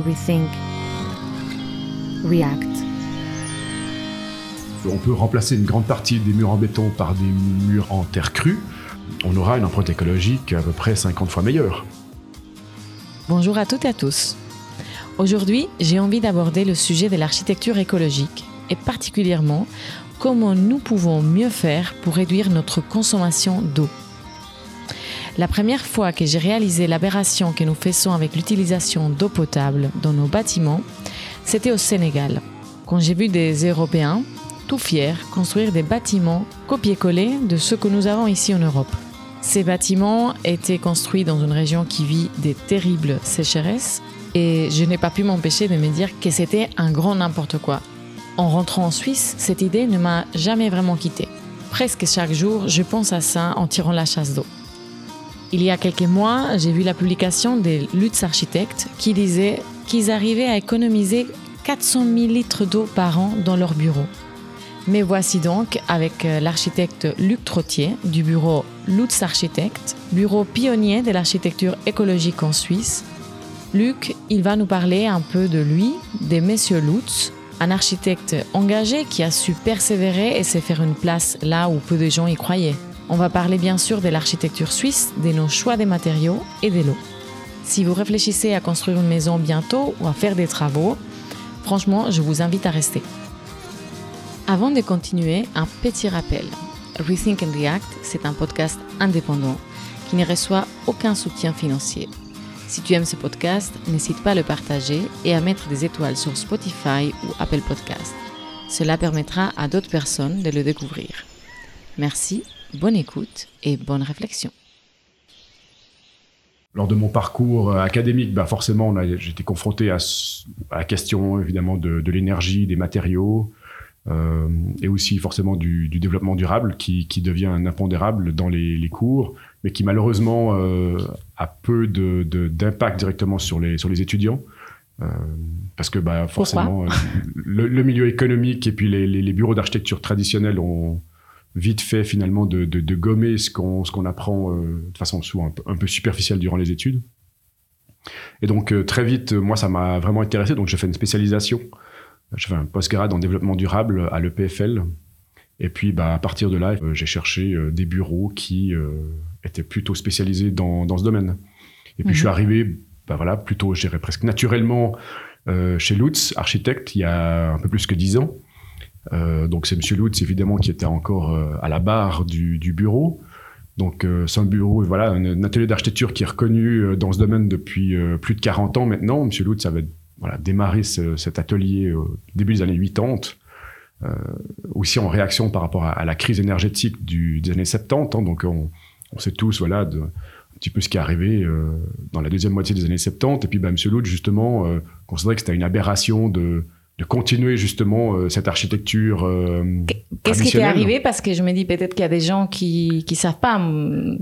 rethink, react. On peut remplacer une grande partie des murs en béton par des murs en terre crue. On aura une empreinte écologique à peu près 50 fois meilleure. Bonjour à toutes et à tous. Aujourd'hui, j'ai envie d'aborder le sujet de l'architecture écologique et particulièrement comment nous pouvons mieux faire pour réduire notre consommation d'eau. La première fois que j'ai réalisé l'aberration que nous faisons avec l'utilisation d'eau potable dans nos bâtiments, c'était au Sénégal, quand j'ai vu des Européens, tout fiers, construire des bâtiments copier-coller de ceux que nous avons ici en Europe. Ces bâtiments étaient construits dans une région qui vit des terribles sécheresses et je n'ai pas pu m'empêcher de me dire que c'était un grand n'importe quoi. En rentrant en Suisse, cette idée ne m'a jamais vraiment quitté. Presque chaque jour, je pense à ça en tirant la chasse d'eau. Il y a quelques mois, j'ai vu la publication des Lutz Architectes qui disaient qu'ils arrivaient à économiser 400 000 litres d'eau par an dans leur bureau. Mais voici donc avec euh, l'architecte Luc Trottier du bureau Lutz Architectes, bureau pionnier de l'architecture écologique en Suisse. Luc, il va nous parler un peu de lui, des messieurs Lutz, un architecte engagé qui a su persévérer et se faire une place là où peu de gens y croyaient. On va parler bien sûr de l'architecture suisse, de nos choix des matériaux et de l'eau. Si vous réfléchissez à construire une maison bientôt ou à faire des travaux, franchement, je vous invite à rester. Avant de continuer, un petit rappel. Rethink and React, c'est un podcast indépendant qui ne reçoit aucun soutien financier. Si tu aimes ce podcast, n'hésite pas à le partager et à mettre des étoiles sur Spotify ou Apple Podcast. Cela permettra à d'autres personnes de le découvrir. Merci Bonne écoute et bonne réflexion. Lors de mon parcours euh, académique, bah forcément, j'étais confronté à, la question évidemment de, l'énergie, des matériaux, euh, et aussi forcément du, développement durable qui, devient un impondérable dans les, cours, mais qui malheureusement euh, a peu d'impact directement sur les, sur les étudiants. parce que bah, forcément, le, milieu économique et puis les bureaux d'architecture traditionnels ont, vite fait finalement de, de, gommer ce qu'on apprend euh, de façon souvent un peu, superficielle durant les études. Et donc euh, très vite, moi ça m'a vraiment intéressé, donc j'ai fait une spécialisation. J'ai fait un postgrad en développement durable à l'EPFL. Et puis bah, à partir de là, euh, j'ai cherché des bureaux qui étaient plutôt spécialisés dans, dans ce domaine. Et puis je suis mhm. arrivé, bah, voilà, plutôt, je dirais presque naturellement chez Lutz, architecte, il y a un peu plus que dix ans. Euh, donc c'est Monsieur Lutz évidemment qui était encore euh, à la barre du, bureau. Donc euh, c'est un bureau, voilà, un, atelier d'architecture qui est reconnu dans ce domaine depuis plus de 40 ans maintenant. Monsieur Lutz avait voilà, démarré cet atelier au début des années 80, aussi en réaction par rapport à, la crise énergétique des années 70. Hein. donc on, sait tous voilà un petit peu ce qui est arrivé dans la deuxième moitié des années 70. Et puis bah, Monsieur Lutz justement considérait que c'était une aberration de de continuer justement euh, cette architecture euh, Qu'est-ce qui t'est arrivé? Parce que je me dis peut-être qu'il y a des gens qui qui savent pas.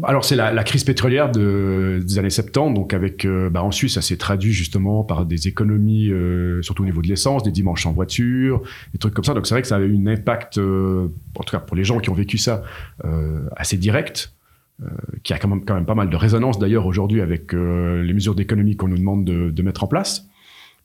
Alors c'est la, crise pétrolière de, des années 70, donc avec euh, bah, en Suisse ça s'est traduit justement par des économies, surtout au niveau de l'essence, des dimanches en voiture, des trucs comme ça. Donc c'est vrai que ça avait eu un impact, en tout cas pour les gens qui ont vécu ça, assez direct. qui a quand même, quand même pas mal de résonance d'ailleurs aujourd'hui avec les mesures d'économie qu'on nous demande de, de mettre en place.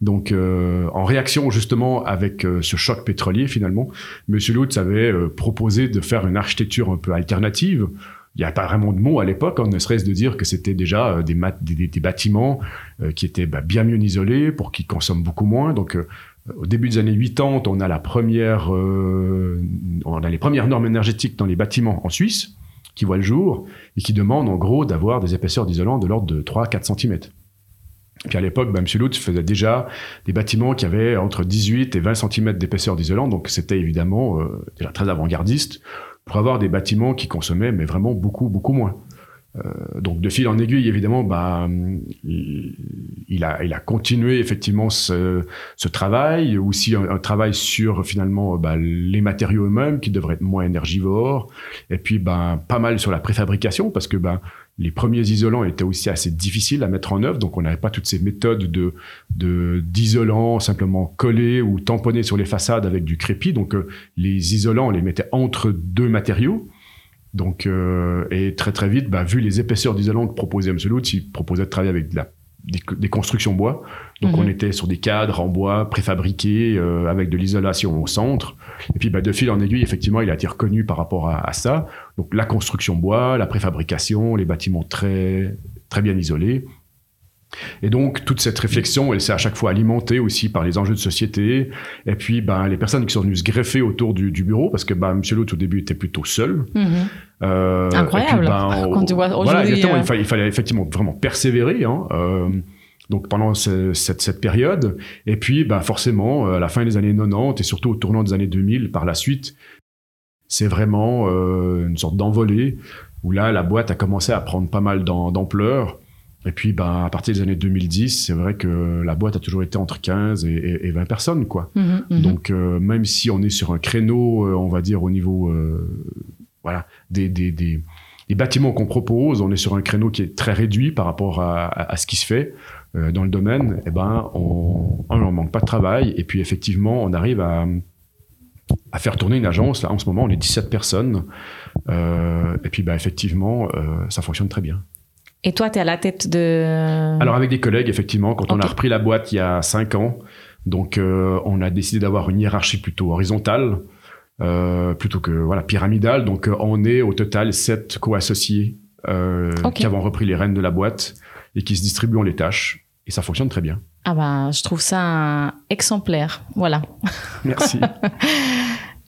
Donc, euh, en réaction justement avec euh, ce choc pétrolier, finalement, Monsieur Lutz avait euh, proposé de faire une architecture un peu alternative. Il n'y a pas vraiment de mots à l'époque, hein, ne serait-ce de dire que c'était déjà des, des, bâtiments qui étaient bah, bien mieux isolés pour qu'ils consomment beaucoup moins. Donc, au début des années 80, on a la première, on a les premières normes énergétiques dans les bâtiments en Suisse qui voient le jour et qui demandent en gros d'avoir des épaisseurs d'isolant de l'ordre de 3-4 cm. Puis à l'époque, bah, M. Lutz faisait déjà des bâtiments qui avaient entre 18 et 20 cm d'épaisseur d'isolant, donc c'était évidemment euh, déjà très avant-gardiste pour avoir des bâtiments qui consommaient, mais vraiment beaucoup, beaucoup moins. Euh, donc de fil en aiguille, évidemment, bah, il, a, il a continué effectivement ce, ce travail, aussi un, travail sur finalement bah, les matériaux eux-mêmes qui devraient être moins énergivores, et puis bah, pas mal sur la préfabrication parce que bah, les premiers isolants étaient aussi assez difficiles à mettre en œuvre, donc on n'avait pas toutes ces méthodes de d'isolant simplement collés ou tamponnés sur les façades avec du crépi. Donc euh, les isolants, on les mettait entre deux matériaux. Donc euh, et très très vite, bah, vu les épaisseurs d'isolant que proposait M. Lutz, il proposait de travailler avec de la des, constructions bois. Donc on mhm. était sur des cadres en bois préfabriqués euh, avec de l'isolation au centre. Et puis bah, de fil en aiguille, effectivement, il a été reconnu par rapport à, à ça. Donc la construction bois, la préfabrication, les bâtiments très très bien isolés. Et donc, toute cette réflexion, elle s'est à chaque fois alimentée aussi par les enjeux de société. Et puis, ben, les personnes qui sont venues se greffer autour du, bureau, parce que ben, M. Lutz, au début, était plutôt seul. Euh, Incroyable. Ben, Quand tu vois voilà, exactement, euh, il, fallait, effectivement vraiment persévérer. Hein, euh, donc pendant cette, cette, période, et puis ben, forcément, à la fin des années 90 et surtout au tournant des années 2000 par la suite, c'est vraiment une sorte d'envolée où là, la boîte a commencé à prendre pas mal d'ampleur. Et puis, ben, à partir des années 2010, c'est vrai que la boîte a toujours été entre 15 et, 20 personnes, quoi. Mhm, mhm. Donc, euh, même si on est sur un créneau, euh, on va dire, au niveau, euh, voilà, des, des, des, bâtiments qu'on propose, on est sur un créneau qui est très réduit par rapport à, à, ce qui se fait dans le domaine, eh ben, on, on manque pas de travail. Et puis, effectivement, on arrive à, à faire tourner une agence. Là, en ce moment, on est 17 personnes. et puis, ben, effectivement, ça fonctionne très bien. Et toi, tu es à la tête de... Alors avec des collègues, effectivement, quand on a repris la boîte il y a cinq ans, donc euh, on a décidé d'avoir une hiérarchie plutôt horizontale, euh, plutôt que voilà pyramidale. Donc euh, on est au total sept co-associés qui avons repris les rênes de la boîte et qui se distribuent les tâches. Et ça fonctionne très bien. Ah ben, je trouve ça exemplaire. Voilà. Merci.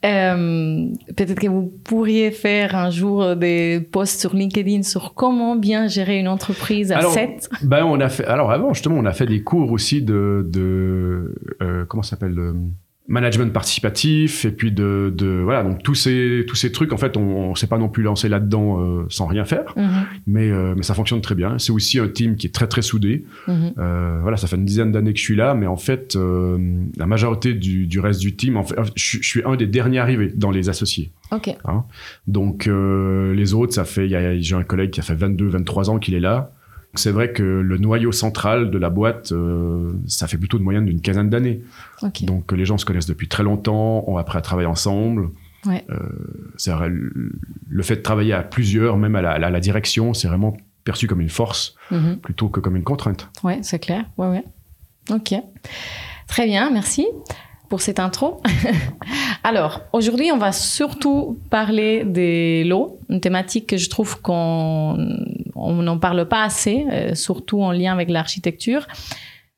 Euh, peut-être que vous pourriez faire un jour des posts sur LinkedIn sur comment bien gérer une entreprise à 7. Ben on a fait, alors avant, justement, on a fait des cours aussi de, de euh, comment ça s'appelle management participatif et puis de, de, voilà donc tous ces tous ces trucs en fait on, on s'est pas non plus lancé là-dedans euh, sans rien faire. Mhm. mais euh, mais ça fonctionne très bien. C'est aussi un team qui est très très soudé. Mhm. euh, voilà ça fait une dizaine d'années que je suis là mais en fait la majorité du, du reste du team en fait je, je, suis un des derniers arrivés dans les associés. Ok. Hein. Donc les autres ça fait j'ai un collègue qui a fait 22 23 ans qu'il est là c'est vrai que le noyau central de la boîte, euh, ça fait plutôt de moyenne d'une quinzaine d'années. Donc les gens se connaissent depuis très longtemps, ont appris à travailler ensemble. c'est vrai, le fait de travailler à plusieurs, même à la, direction, c'est vraiment perçu comme une force mm-hmm. plutôt que comme une contrainte. Ouais, c'est clair. Ouais, ouais. Ok. Très bien, merci pour cette intro. Alors, aujourd'hui, on va surtout parler des lots, une thématique que je trouve qu'on n'en parle pas assez, euh, surtout en lien avec l'architecture.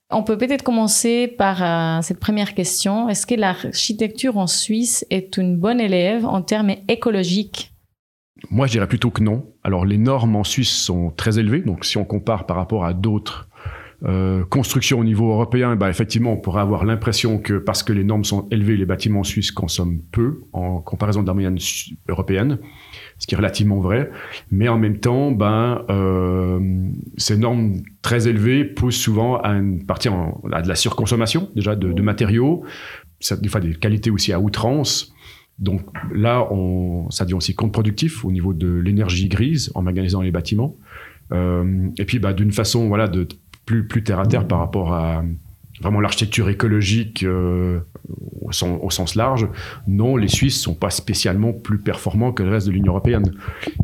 On peut peut-être commencer par euh, cette première question. Est-ce que l'architecture en Suisse est une bonne élève en termes écologiques? Moi, je dirais plutôt que non. Alors, les normes en Suisse sont très élevées. Donc, si on compare par rapport à d'autres euh, construction au niveau européen, bah, effectivement, on pourrait avoir l'impression que parce que les normes sont élevées, les bâtiments suisses consomment peu en comparaison de la moyenne européenne, ce qui est relativement vrai. Mais en même temps, ben, euh, ces normes très élevées poussent souvent à une partie à de la surconsommation déjà de, matériaux, ça, des fois des qualités aussi à outrance. Donc là, on, ça devient aussi contre-productif au niveau de l'énergie grise en magasinant les bâtiments. Euh, et puis, bah, d'une façon, voilà, de plus, plus terre à terre par rapport à vraiment l'architecture écologique euh, au, sens, large, non, les Suisses sont pas spécialement plus performants que le reste de l'Union européenne.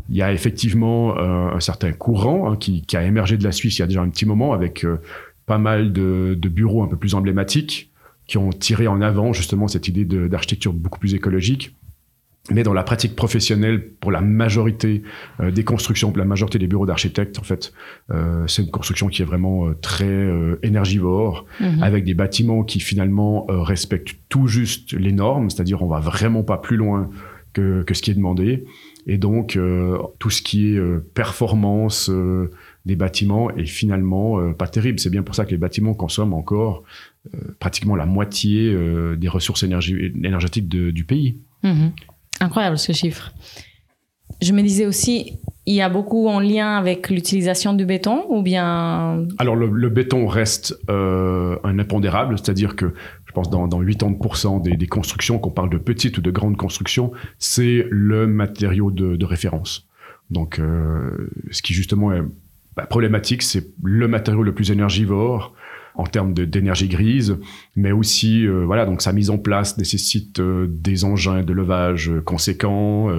Il y a effectivement euh, un certain courant hein, qui, a émergé de la Suisse il y a déjà un petit moment avec euh, pas mal de, bureaux un peu plus emblématiques qui ont tiré en avant justement cette idée d'architecture beaucoup plus écologique. Mais dans la pratique professionnelle, pour la majorité euh, des constructions, pour la majorité des bureaux d'architectes, en fait, euh, c'est une construction qui est vraiment euh, très énergivore, mhm. avec des bâtiments qui finalement respectent tout juste les normes, c'est-à-dire on va vraiment pas plus loin que, que ce qui est demandé. Et donc tout ce qui est performance des bâtiments est finalement pas terrible. C'est bien pour ça que les bâtiments consomment encore pratiquement la moitié des ressources énergétiques de, du pays. Mhm. Incroyable ce chiffre. Je me disais aussi, il y a beaucoup en lien avec l'utilisation du béton ou bien Alors le, béton reste euh, un impondérable, c'est-à-dire que je pense dans, dans 80% des, des constructions, qu'on parle de petites ou de grandes constructions, c'est le matériau de, référence. Donc euh, ce qui justement est bah, problématique, c'est le matériau le plus énergivore, en termes d'énergie grise, mais aussi, euh, voilà, donc sa mise en place nécessite euh, des engins de levage conséquents.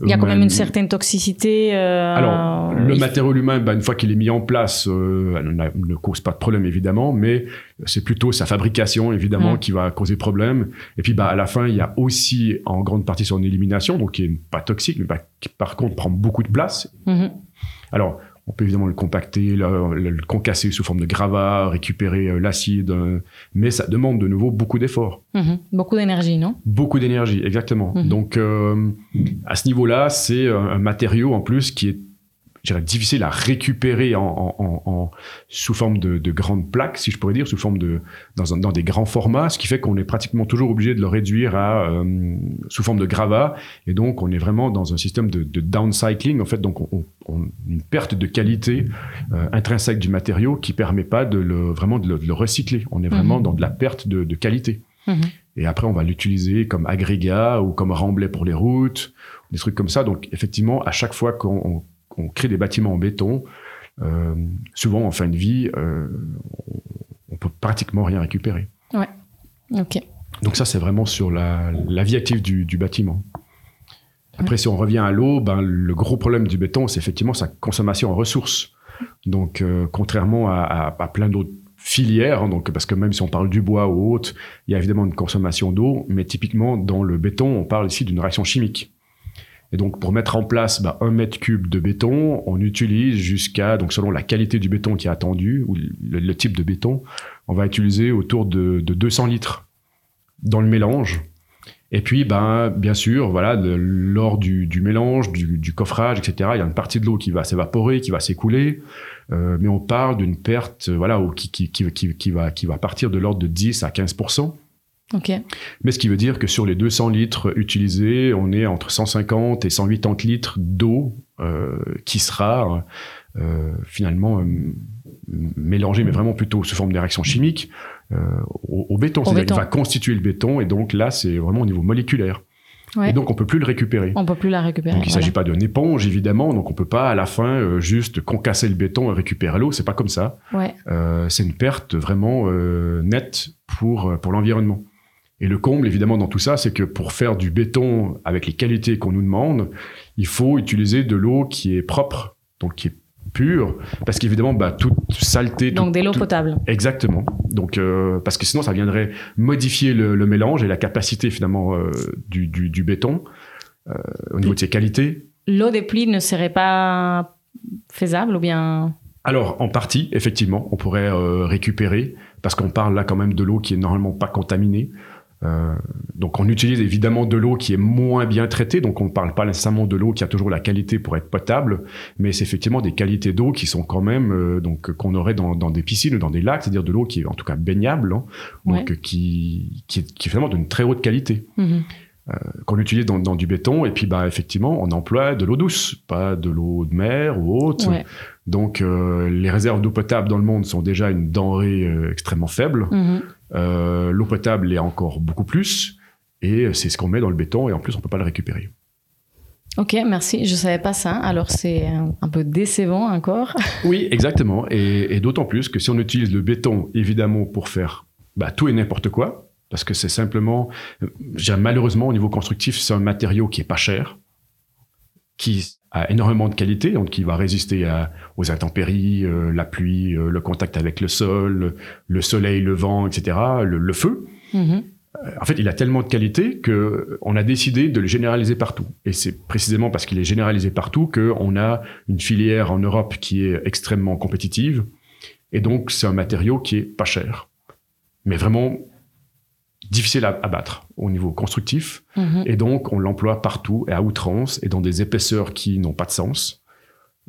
il y a quand même une certaine toxicité. Alors, le matériau humain, bah, une fois qu'il est mis en place, elle ne cause pas de problème évidemment, mais c'est plutôt sa fabrication évidemment qui va causer problème. Et puis, bah, à la fin, il y a aussi en grande partie son élimination, donc qui est pas toxique, mais bah, qui par contre prend beaucoup de place. Mm-hmm. Alors, on peut évidemment le compacter, le, concasser sous forme de gravat, récupérer euh, l'acide, euh, mais ça demande de nouveau beaucoup d'efforts. Mhm. Beaucoup d'énergie, non? Beaucoup d'énergie, exactement. Mhm. Donc, euh, à ce niveau-là, c'est un matériau en plus qui est difficile à récupérer en, sous forme de, grandes plaques, si je pourrais dire, sous forme de dans, dans des grands formats, ce qui fait qu'on est pratiquement toujours obligé de le réduire à euh, sous forme de gravat, et donc on est vraiment dans un système de, downcycling, en fait, donc on, une perte de qualité euh, intrinsèque du matériau qui permet pas de le vraiment de le, recycler. On est vraiment mhm. dans de la perte de, qualité. Mhm. Et après, on va l'utiliser comme agrégat ou comme remblai pour les routes, des trucs comme ça. Donc, effectivement, à chaque fois qu'on on crée des bâtiments en béton, euh, souvent en fin de vie, euh, on, peut pratiquement rien récupérer. Ouais. Ok. Donc ça, c'est vraiment sur la, vie active du, bâtiment. Après, si on revient à l'eau, ben, le gros problème du béton, c'est effectivement sa consommation en ressources. Donc, euh, contrairement à, plein d'autres filières, hein, donc parce que même si on parle du bois ou autre, il y a évidemment une consommation d'eau, mais typiquement dans le béton, on parle ici d'une réaction chimique. Et donc, pour mettre en place bah, un mètre cube de béton, on utilise jusqu'à, donc selon la qualité du béton qui est attendu, ou le, type de béton, on va utiliser autour de, 200 litres dans le mélange. Et puis, ben, bien sûr, voilà, lors du, mélange, du, coffrage, etc., il y a une partie de l'eau qui va s'évaporer, qui va s'écouler. Euh, mais on parle d'une perte, voilà, qui, va partir de l'ordre de 10 à 15 mais ce qui veut dire que sur les 200 litres utilisés, on est entre 150 et 180 litres d'eau euh, qui sera euh, finalement euh, mélangée, mais vraiment plutôt sous forme de réaction chimique, au, béton. C'est-à-dire qu'il va constituer le béton, et donc là, c'est vraiment au niveau moléculaire. Et donc on peut plus le récupérer. On peut plus la récupérer. Donc il ne s'agit pas d'une éponge évidemment, donc on peut pas à la fin juste concasser le béton et récupérer l'eau. C'est pas comme ça. Ouais. c'est une perte vraiment nette pour pour l'environnement. Et le comble, évidemment, dans tout ça, c'est que pour faire du béton avec les qualités qu'on nous demande, il faut utiliser de l'eau qui est propre, donc qui est pure, parce qu'évidemment, bah, toute saleté... Donc des l'eau potable. Exactement. Donc, euh, parce que sinon, ça viendrait modifier le, mélange et la capacité, finalement, euh, du, du, béton euh, au niveau de ses qualités. L'eau des pluies ne serait pas faisable ou bien... Alors, en partie, effectivement, on pourrait récupérer, parce qu'on parle là quand même de l'eau qui est normalement pas contaminée. Euh, donc on utilise évidemment de l'eau qui est moins bien traitée, donc on ne parle pas nécessairement de l'eau qui a toujours la qualité pour être potable, mais c'est effectivement des qualités d'eau qui sont quand même euh, donc qu'on aurait dans, dans, des piscines ou dans des lacs, c'est-à-dire de l'eau qui est en tout cas baignable, hein, donc qui, qui, est, qui est vraiment d'une très haute qualité. Mm-hmm. Euh, qu'on utilise dans, dans, du béton et puis bah effectivement on emploie de l'eau douce pas de l'eau de mer ou autre donc les réserves d'eau potable dans le monde sont déjà une denrée extrêmement faible mm-hmm. L'eau potable est encore beaucoup plus et c'est ce qu'on met dans le béton et en plus on peut pas le récupérer Ok, merci. Je savais pas ça. Alors c'est un peu décevant encore. oui, exactement. Et, et d'autant plus que si on utilise le béton, évidemment, pour faire bah, tout et n'importe quoi, parce que c'est simplement, malheureusement au niveau constructif, c'est un matériau qui est pas cher, qui a énormément de qualité, donc qui va résister aux intempéries, euh, la pluie, euh, le contact avec le sol, le soleil, le vent, etc., le, feu. Mm-hmm. Euh, en fait, il a tellement de qualité que on a décidé de le généraliser partout. Et c'est précisément parce qu'il est généralisé partout qu'on a une filière en Europe qui est extrêmement compétitive. Et donc, c'est un matériau qui est pas cher. Mais vraiment difficile à, battre au niveau constructif. Mhm. Et donc, on l'emploie partout et à outrance et dans des épaisseurs qui n'ont pas de sens.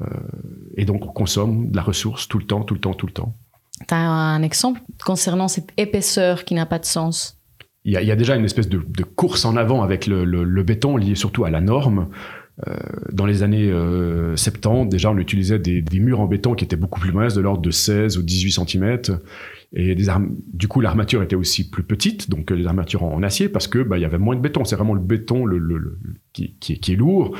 Euh, et donc, on consomme de la ressource tout le temps, tout le temps, tout le temps. Tu as un exemple concernant cette épaisseur qui n'a pas de sens? Il y, a, déjà une espèce de, course en avant avec le, béton lié surtout à la norme. Euh, dans les années 70, euh, déjà, on utilisait des, murs en béton qui étaient beaucoup plus minces, de l'ordre de 16 ou 18 cm. Et des du coup, l'armature était aussi plus petite, donc les armatures en, acier, parce que bah, y avait moins de béton. C'est vraiment le béton qui, est lourd.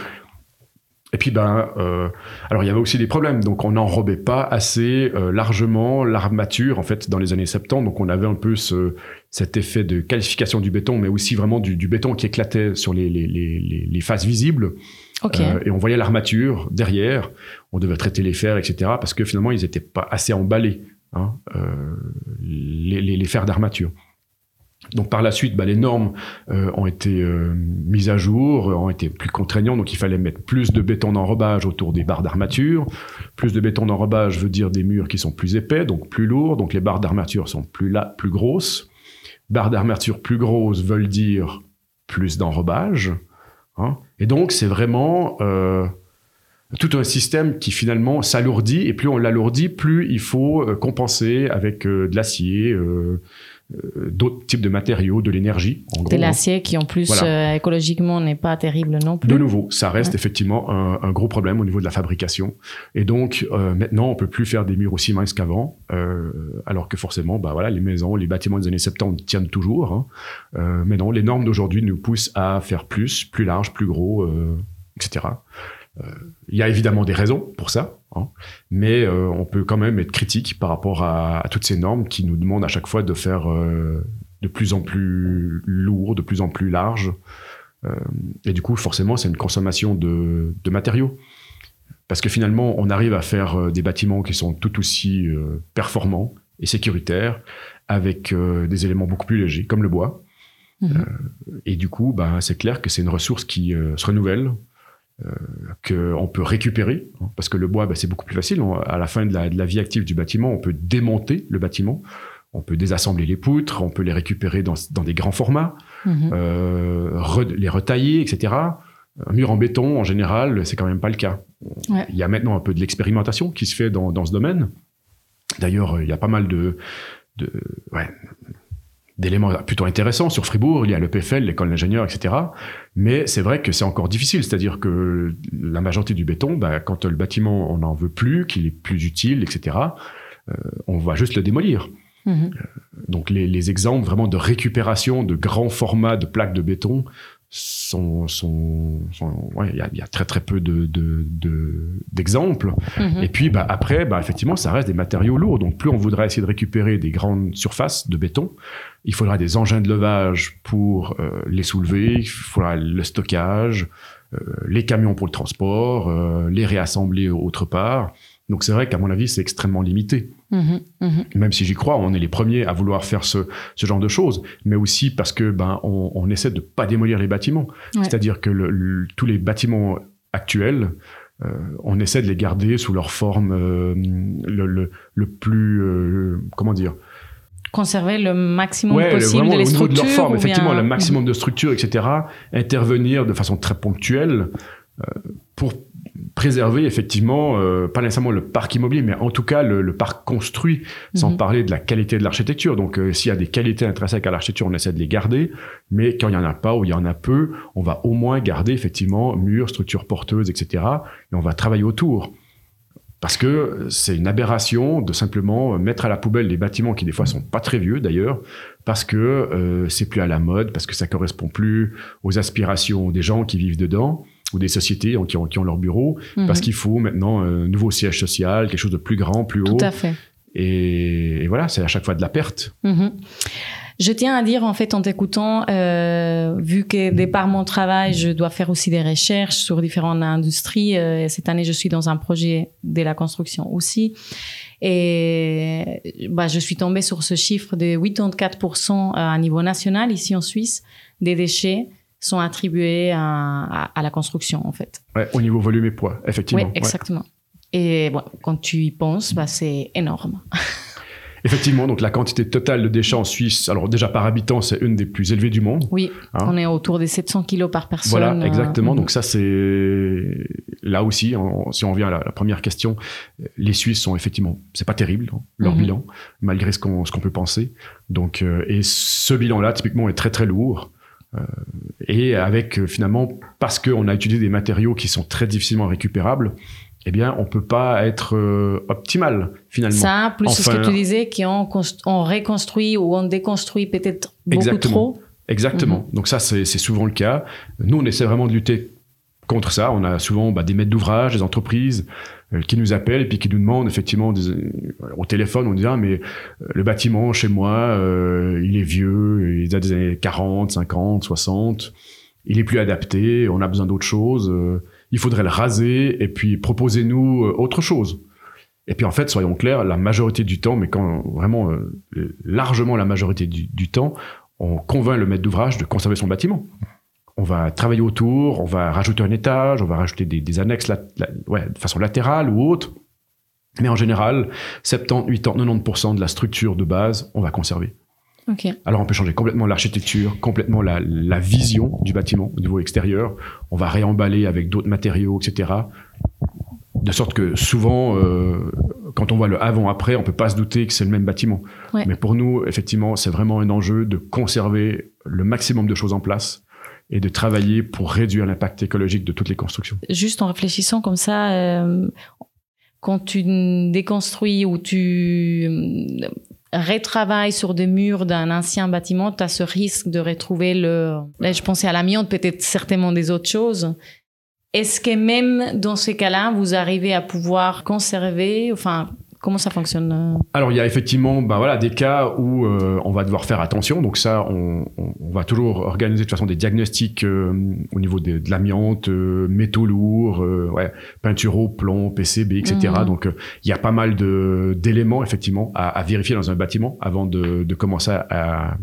Et puis, ben, euh, alors il y avait aussi des problèmes. Donc, on n'enrobait pas assez euh, largement l'armature, en fait, dans les années 70. Donc, on avait un peu ce, cet effet de qualification du béton, mais aussi vraiment du, du béton qui éclatait sur les, les, les, les faces visibles. Okay. Euh, et on voyait l'armature derrière. On devait traiter les fers, etc. Parce que finalement, ils n'étaient pas assez emballés, hein, euh, les, les, fers d'armature. Donc par la suite, bah, les normes euh, ont été euh, mises à jour, ont été plus contraignantes. Donc il fallait mettre plus de béton d'enrobage autour des barres d'armature. Plus de béton d'enrobage veut dire des murs qui sont plus épais, donc plus lourds. Donc les barres d'armature sont plus là, plus grosses. Barres d'armature plus grosses veulent dire plus d'enrobage. Hein. Et donc c'est vraiment euh, tout un système qui finalement s'alourdit. Et plus on l'alourdit, plus il faut euh, compenser avec euh, de l'acier d'autres types de matériaux, de l'énergie. De l'acier qui en plus voilà. euh, écologiquement n'est pas terrible non plus. De nouveau, ça reste ouais. effectivement un, un, gros problème au niveau de la fabrication. Et donc euh, maintenant, on peut plus faire des murs aussi minces qu'avant, euh, alors que forcément, bah voilà, les maisons, les bâtiments des années 70 tiennent toujours. Hein. Euh, mais non, les normes d'aujourd'hui nous poussent à faire plus, plus large, plus gros, euh, etc. Il y a évidemment des raisons pour ça, hein, mais euh, on peut quand même être critique par rapport à, à, toutes ces normes qui nous demandent à chaque fois de faire euh, de plus en plus lourd, de plus en plus large. Euh, et du coup, forcément, c'est une consommation de, de, matériaux. Parce que finalement, on arrive à faire des bâtiments qui sont tout aussi performants et sécuritaires avec des éléments beaucoup plus légers, comme le bois. Mmh. et du coup, bah, c'est clair que c'est une ressource qui se renouvelle, qu'on peut récupérer, hein, parce que le bois, bah, c'est beaucoup plus facile. On, à la fin de la, de la, vie active du bâtiment, on peut démonter le bâtiment, on peut désassembler les poutres, on peut les récupérer dans, dans des grands formats, mmh. euh, re, les retailler, etc. Un mur en béton, en général, c'est quand même pas le cas. Ouais. Il y a maintenant un peu de l'expérimentation qui se fait dans, dans ce domaine. D'ailleurs, il y a pas mal de, de ouais, d'éléments plutôt intéressants sur Fribourg. Il y a le PFL, l'école d'ingénieurs, etc. Mais c'est vrai que c'est encore difficile. C'est-à-dire que la majorité du béton, bah, quand le bâtiment, on n'en veut plus, qu'il est plus utile, etc., euh, on va juste le démolir. Mmh. Euh, donc les, les, exemples vraiment de récupération de grands formats de plaques de béton sont, sont, sont ouais, il y, a, y, a, très très peu de, d'exemples. De, de, mmh. Et puis bah, après, bah, effectivement, ça reste des matériaux lourds. Donc plus on voudrait essayer de récupérer des grandes surfaces de béton, il faudra des engins de levage pour euh, les soulever, il faudra le stockage, euh, les camions pour le transport, euh, les réassembler autre part. Donc c'est vrai qu'à mon avis, c'est extrêmement limité. Mmh, mmh. Même si j'y crois, on est les premiers à vouloir faire ce, ce, genre de choses, mais aussi parce que ben on, on essaie de pas démolir les bâtiments. Ouais. C'est-à-dire que le, le, tous les bâtiments actuels, euh, on essaie de les garder sous leur forme euh, le, le, plus euh, comment dire? Conserver le maximum ouais, possible de les structures. de leur forme, effectivement, bien... le maximum de structures, etc. Intervenir de façon très ponctuelle pour préserver effectivement euh, pas nécessairement le parc immobilier mais en tout cas le, le parc construit sans mm -hmm. parler de la qualité de l'architecture. Donc euh, s'il y a des qualités intrinsèques à l'architecture on essaie de les garder mais quand il y en a pas ou il y en a peu on va au moins garder effectivement murs structures porteuses etc et on va travailler autour. Parce que c'est une aberration de simplement mettre à la poubelle des bâtiments qui des fois sont pas très vieux d'ailleurs, parce que euh, c'est plus à la mode, parce que ça correspond plus aux aspirations des gens qui vivent dedans ou des sociétés qui ont, qui ont leur bureau, mmh. parce qu'il faut maintenant un nouveau siège social, quelque chose de plus grand, plus haut. Tout à fait. Et, et voilà, c'est à chaque fois de la perte. Mmh. Je tiens à dire, en fait, en t'écoutant, euh, vu que de par mon travail, je dois faire aussi des recherches sur différentes industries. Euh, cette année, je suis dans un projet de la construction aussi. Et bah, je suis tombée sur ce chiffre de 84% à niveau national, ici en Suisse, des déchets sont attribués à, à, à la construction, en fait. Ouais, au niveau volume et poids, effectivement. Oui, exactement. Ouais. Et bon, quand tu y penses, bah, c'est énorme. Effectivement, donc la quantité totale de déchets en Suisse, alors déjà par habitant, c'est une des plus élevées du monde. Oui, hein on est autour des 700 kilos par personne. Voilà, exactement. Euh, donc ça, c'est là aussi, on, si on revient à la, la, première question, les Suisses sont effectivement, c'est pas terrible hein, leur mm -hmm. bilan, malgré ce qu'on qu'on peut penser. Donc euh, et ce bilan-là, typiquement, est très très lourd. Euh, et avec euh, finalement, parce qu'on a utilisé des matériaux qui sont très difficilement récupérables, eh bien, on peut pas être euh, optimal finalement. Ça, plus enfin, ce que tu disais, qu'on on reconstruit ou on déconstruit peut-être beaucoup exactement, trop. Exactement. -hmm. Donc ça, c'est souvent le cas. Nous, on essaie vraiment de lutter contre ça, on a souvent bah, des maîtres d'ouvrage, des entreprises qui nous appellent et puis qui nous demandent effectivement au téléphone, on dit ah, mais le bâtiment chez moi, il est vieux, il a des années 40, 50, 60, il est plus adapté, on a besoin d'autre chose, il faudrait le raser et puis proposez-nous autre chose. Et puis en fait, soyons clairs, la majorité du temps, mais quand vraiment largement la majorité du temps, on convainc le maître d'ouvrage de conserver son bâtiment. On va travailler autour, on va rajouter un étage, on va rajouter des, annexes de façon latérale ou autre. Mais en général, 70, 80, 90% de la structure de base, on va conserver. Alors on peut changer complètement l'architecture, complètement la, vision du bâtiment au niveau extérieur. On va réemballer avec d'autres matériaux, etc. De sorte que souvent, euh, quand on voit le avant-après, on peut pas se douter que c'est le même bâtiment. Mais pour nous, effectivement, c'est vraiment un enjeu de conserver le maximum de choses en place et de travailler pour réduire l'impact écologique de toutes les constructions. Juste en réfléchissant comme ça, euh, quand tu déconstruis ou tu euh, retravailles sur des murs d'un ancien bâtiment, tu as ce risque de retrouver le... Là, je pensais à l'amiante, peut-être certainement des autres choses. Est-ce que même dans ces cas-là, vous arrivez à pouvoir conserver, enfin, Comment ça fonctionne euh Alors il y a effectivement bah voilà, des cas où euh, on va devoir faire attention. Donc ça, on, va toujours organiser de toute façon des diagnostics euh, au niveau de, l'amiante, métaux lourds, ouais, peinture au plomb, PCB, etc. Mmh. Donc il y a pas mal d'éléments effectivement à, vérifier dans un bâtiment avant de, de commencer à,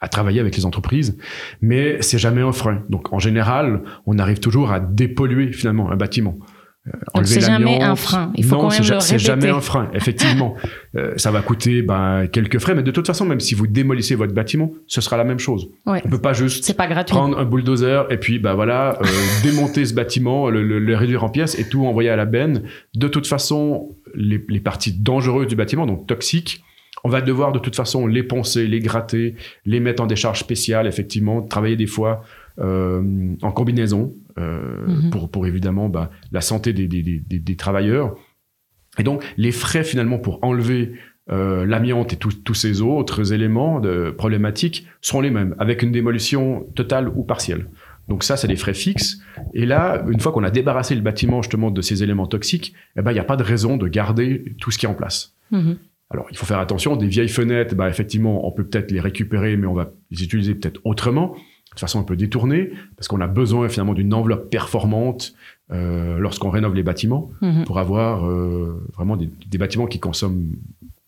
à travailler avec les entreprises, mais c'est jamais un frein. Donc en général, on arrive toujours à dépolluer finalement un bâtiment. Euh, c'est jamais un frein. Il faut non, c'est jamais un frein. Effectivement, euh, ça va coûter ben, quelques frais, mais de toute façon, même si vous démolissez votre bâtiment, ce sera la même chose. Ouais. On peut pas juste pas prendre un bulldozer et puis bah voilà euh, démonter ce bâtiment, le, le, réduire en pièces et tout envoyer à la benne. De toute façon, les, les parties dangereuses du bâtiment, donc toxiques, on va devoir de toute façon les poncer, les gratter, les mettre en décharge spéciale, effectivement, travailler des fois euh, en combinaison euh, mhm. pour, pour évidemment bah, la santé des, des, des, des, travailleurs. Et donc les frais finalement pour enlever euh, l'amiante et tous ces autres éléments de, problématiques seront les mêmes, avec une démolition totale ou partielle. Donc ça, c'est des frais fixes. Et là, une fois qu'on a débarrassé le bâtiment justement de ces éléments toxiques, eh ben, il n'y a pas de raison de garder tout ce qui est en place. Mhm. Alors, il faut faire attention. Des vieilles fenêtres, bah, effectivement, on peut peut-être les récupérer, mais on va les utiliser peut-être autrement de façon un peu détournée, parce qu'on a besoin finalement d'une enveloppe performante euh, lorsqu'on rénove les bâtiments, mhm. pour avoir euh, vraiment des, des, bâtiments qui consomment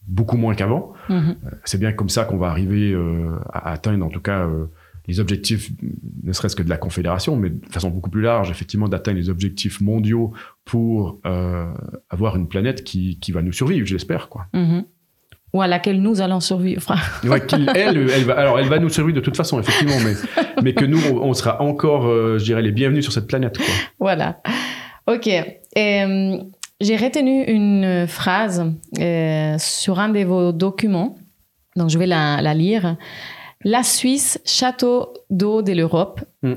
beaucoup moins qu'avant. Mhm. Euh, c'est bien comme ça qu'on va arriver à atteindre en tout cas les objectifs, ne serait-ce que de la Confédération, mais de façon beaucoup plus large, effectivement, d'atteindre les objectifs mondiaux pour avoir une planète qui, qui va nous survivre, j'espère. quoi. Mhm ou à laquelle nous allons survivre. elle, elle va, alors elle va nous survivre de toute façon, effectivement, mais, mais que nous, on, sera encore, euh, je dirais, les bienvenus sur cette planète. Quoi. Voilà. Ok. Euh, j'ai retenu une phrase euh, sur un de vos documents, donc je vais la, la lire. La Suisse, château d'eau de l'Europe. Mm.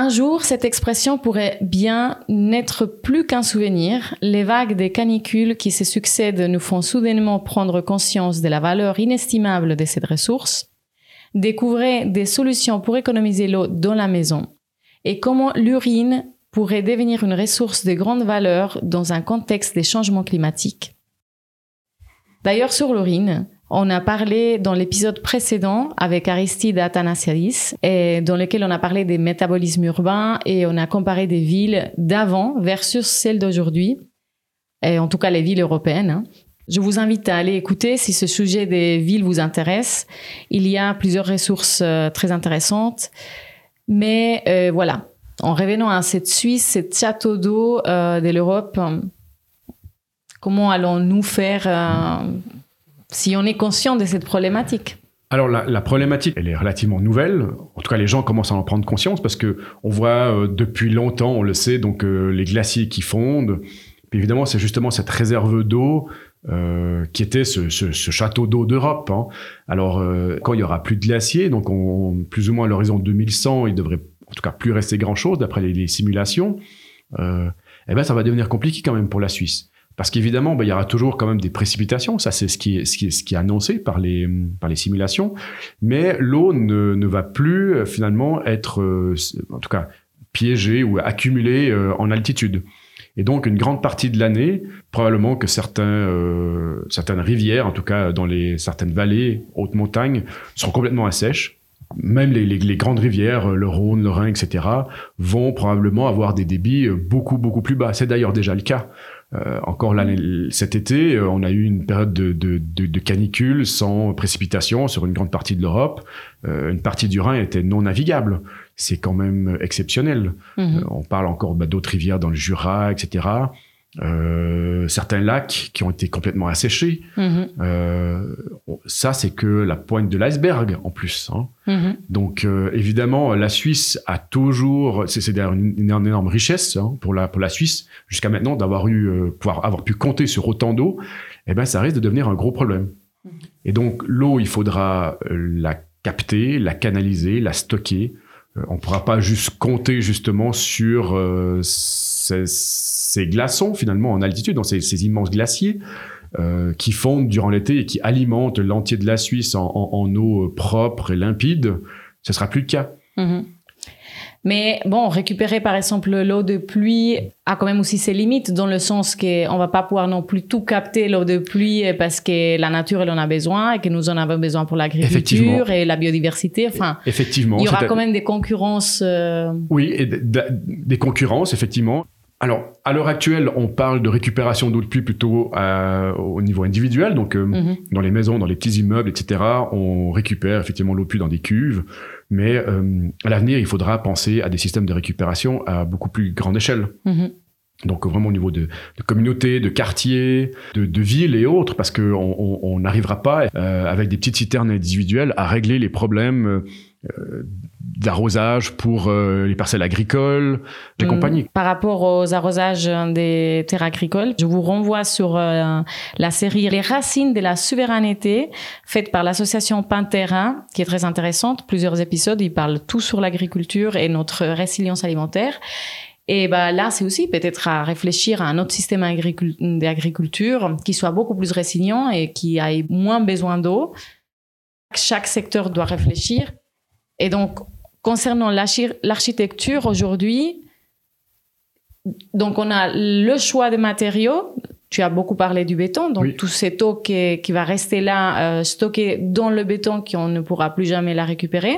Un jour, cette expression pourrait bien n'être plus qu'un souvenir. Les vagues des canicules qui se succèdent nous font soudainement prendre conscience de la valeur inestimable de cette ressource. Découvrez des solutions pour économiser l'eau dans la maison et comment l'urine pourrait devenir une ressource de grande valeur dans un contexte des changements climatiques. D'ailleurs, sur l'urine, on a parlé dans l'épisode précédent avec Aristide Athanasiadis, dans lequel on a parlé des métabolismes urbains et on a comparé des villes d'avant versus celles d'aujourd'hui, en tout cas les villes européennes. Hein. Je vous invite à aller écouter si ce sujet des villes vous intéresse. Il y a plusieurs ressources euh, très intéressantes. Mais euh, voilà, en revenant à cette Suisse, cette château d'eau euh, de l'Europe, comment allons-nous faire si on est conscient de cette problématique alors la, problématique, elle est relativement nouvelle. En tout cas, les gens commencent à en prendre conscience parce que on voit euh, depuis longtemps, on le sait, donc euh, les glaciers qui fondent. Puis évidemment, c'est justement cette réserve d'eau euh, qui était ce, château d'eau d'Europe. Hein. Alors quand il y aura plus de glaciers, donc on, plus ou moins à l'horizon 2100, il devrait en tout cas plus rester grand chose d'après les, les, simulations. eh ben ça va devenir compliqué quand même pour la Suisse. Parce qu'évidemment, bah, il y aura toujours quand même des précipitations. Ça, c'est ce qui est, annoncé par les, simulations. Mais l'eau ne, va plus euh, finalement être, euh, en tout cas, piégées ou accumulées en altitude. Et donc, une grande partie de l'année, probablement que euh, certaines rivières, en tout cas dans les, certaines vallées, hautes montagnes, seront complètement assèches. Même les, les, les, grandes rivières, le Rhône, le Rhin, etc., vont probablement avoir des débits beaucoup, beaucoup plus bas. C'est d'ailleurs déjà le cas. Euh, encore cet été, euh, on a eu une période de, de, de, de, canicule sans précipitation sur une grande partie de l'Europe. Euh, une partie du Rhin était non navigable. C'est quand même exceptionnel. Mhm. Euh, on parle encore bah, d'autres rivières dans le Jura, etc. Euh, certains lacs qui ont été complètement asséchés. Mhm. Euh, ça, c'est que la pointe de l'iceberg en plus. Hein. Mhm. Donc, euh, évidemment, la Suisse a toujours, c'est d'ailleurs une, une, énorme richesse hein, pour la pour la Suisse jusqu'à maintenant d'avoir eu, pouvoir avoir pu compter sur autant d'eau. Eh ben, ça risque de devenir un gros problème. Mhm. Et donc, l'eau, il faudra la capter, la canaliser, la stocker. on ne pourra pas juste compter justement sur ces ces glaçons finalement en altitude, dans ces, immenses glaciers euh, qui fondent durant l'été et qui alimentent l'entier de la Suisse en, eau propre et limpide, ce sera plus le cas. Mhm. Mais bon, récupérer par exemple l'eau de pluie a quand même aussi ses limites dans le sens qu'on va pas pouvoir non plus tout capter l'eau de pluie parce que la nature elle en a besoin et que nous en avons besoin pour l'agriculture et la biodiversité. Enfin, effectivement, il y aura quand même des concurrences. Euh, oui, et des concurrences effectivement. Alors, à l'heure actuelle, on parle de récupération d'eau de pluie plutôt euh, au niveau individuel. Donc, euh, mhm. dans les maisons, dans les petits immeubles, etc., on récupère effectivement l'eau de pluie dans des cuves. Mais euh, à l'avenir, il faudra penser à des systèmes de récupération à beaucoup plus grande échelle. Mhm. Donc vraiment au niveau de, de communautés, de quartiers, de, de, villes et autres, parce qu'on n'arrivera on, pas avec des petites citernes individuelles à régler les problèmes euh, d'arrosage pour euh, les parcelles agricoles, des mm. compagnies. Par rapport aux arrosages des terres agricoles, je vous renvoie sur euh, la série Les racines de la souveraineté, faite par l'association Panterrain, qui est très intéressante. Plusieurs épisodes, ils parlent tout sur l'agriculture et notre résilience alimentaire. Et bah là, c'est aussi peut-être à réfléchir à un autre système d'agriculture qui soit beaucoup plus résilient et qui ait moins besoin d'eau. Chaque secteur doit réfléchir et donc, concernant l'architecture aujourd'hui, donc on a le choix des matériaux. Tu as beaucoup parlé du béton, donc tout cette eau qui, qui va rester là, euh, stockée dans le béton, qu'on ne pourra plus jamais la récupérer.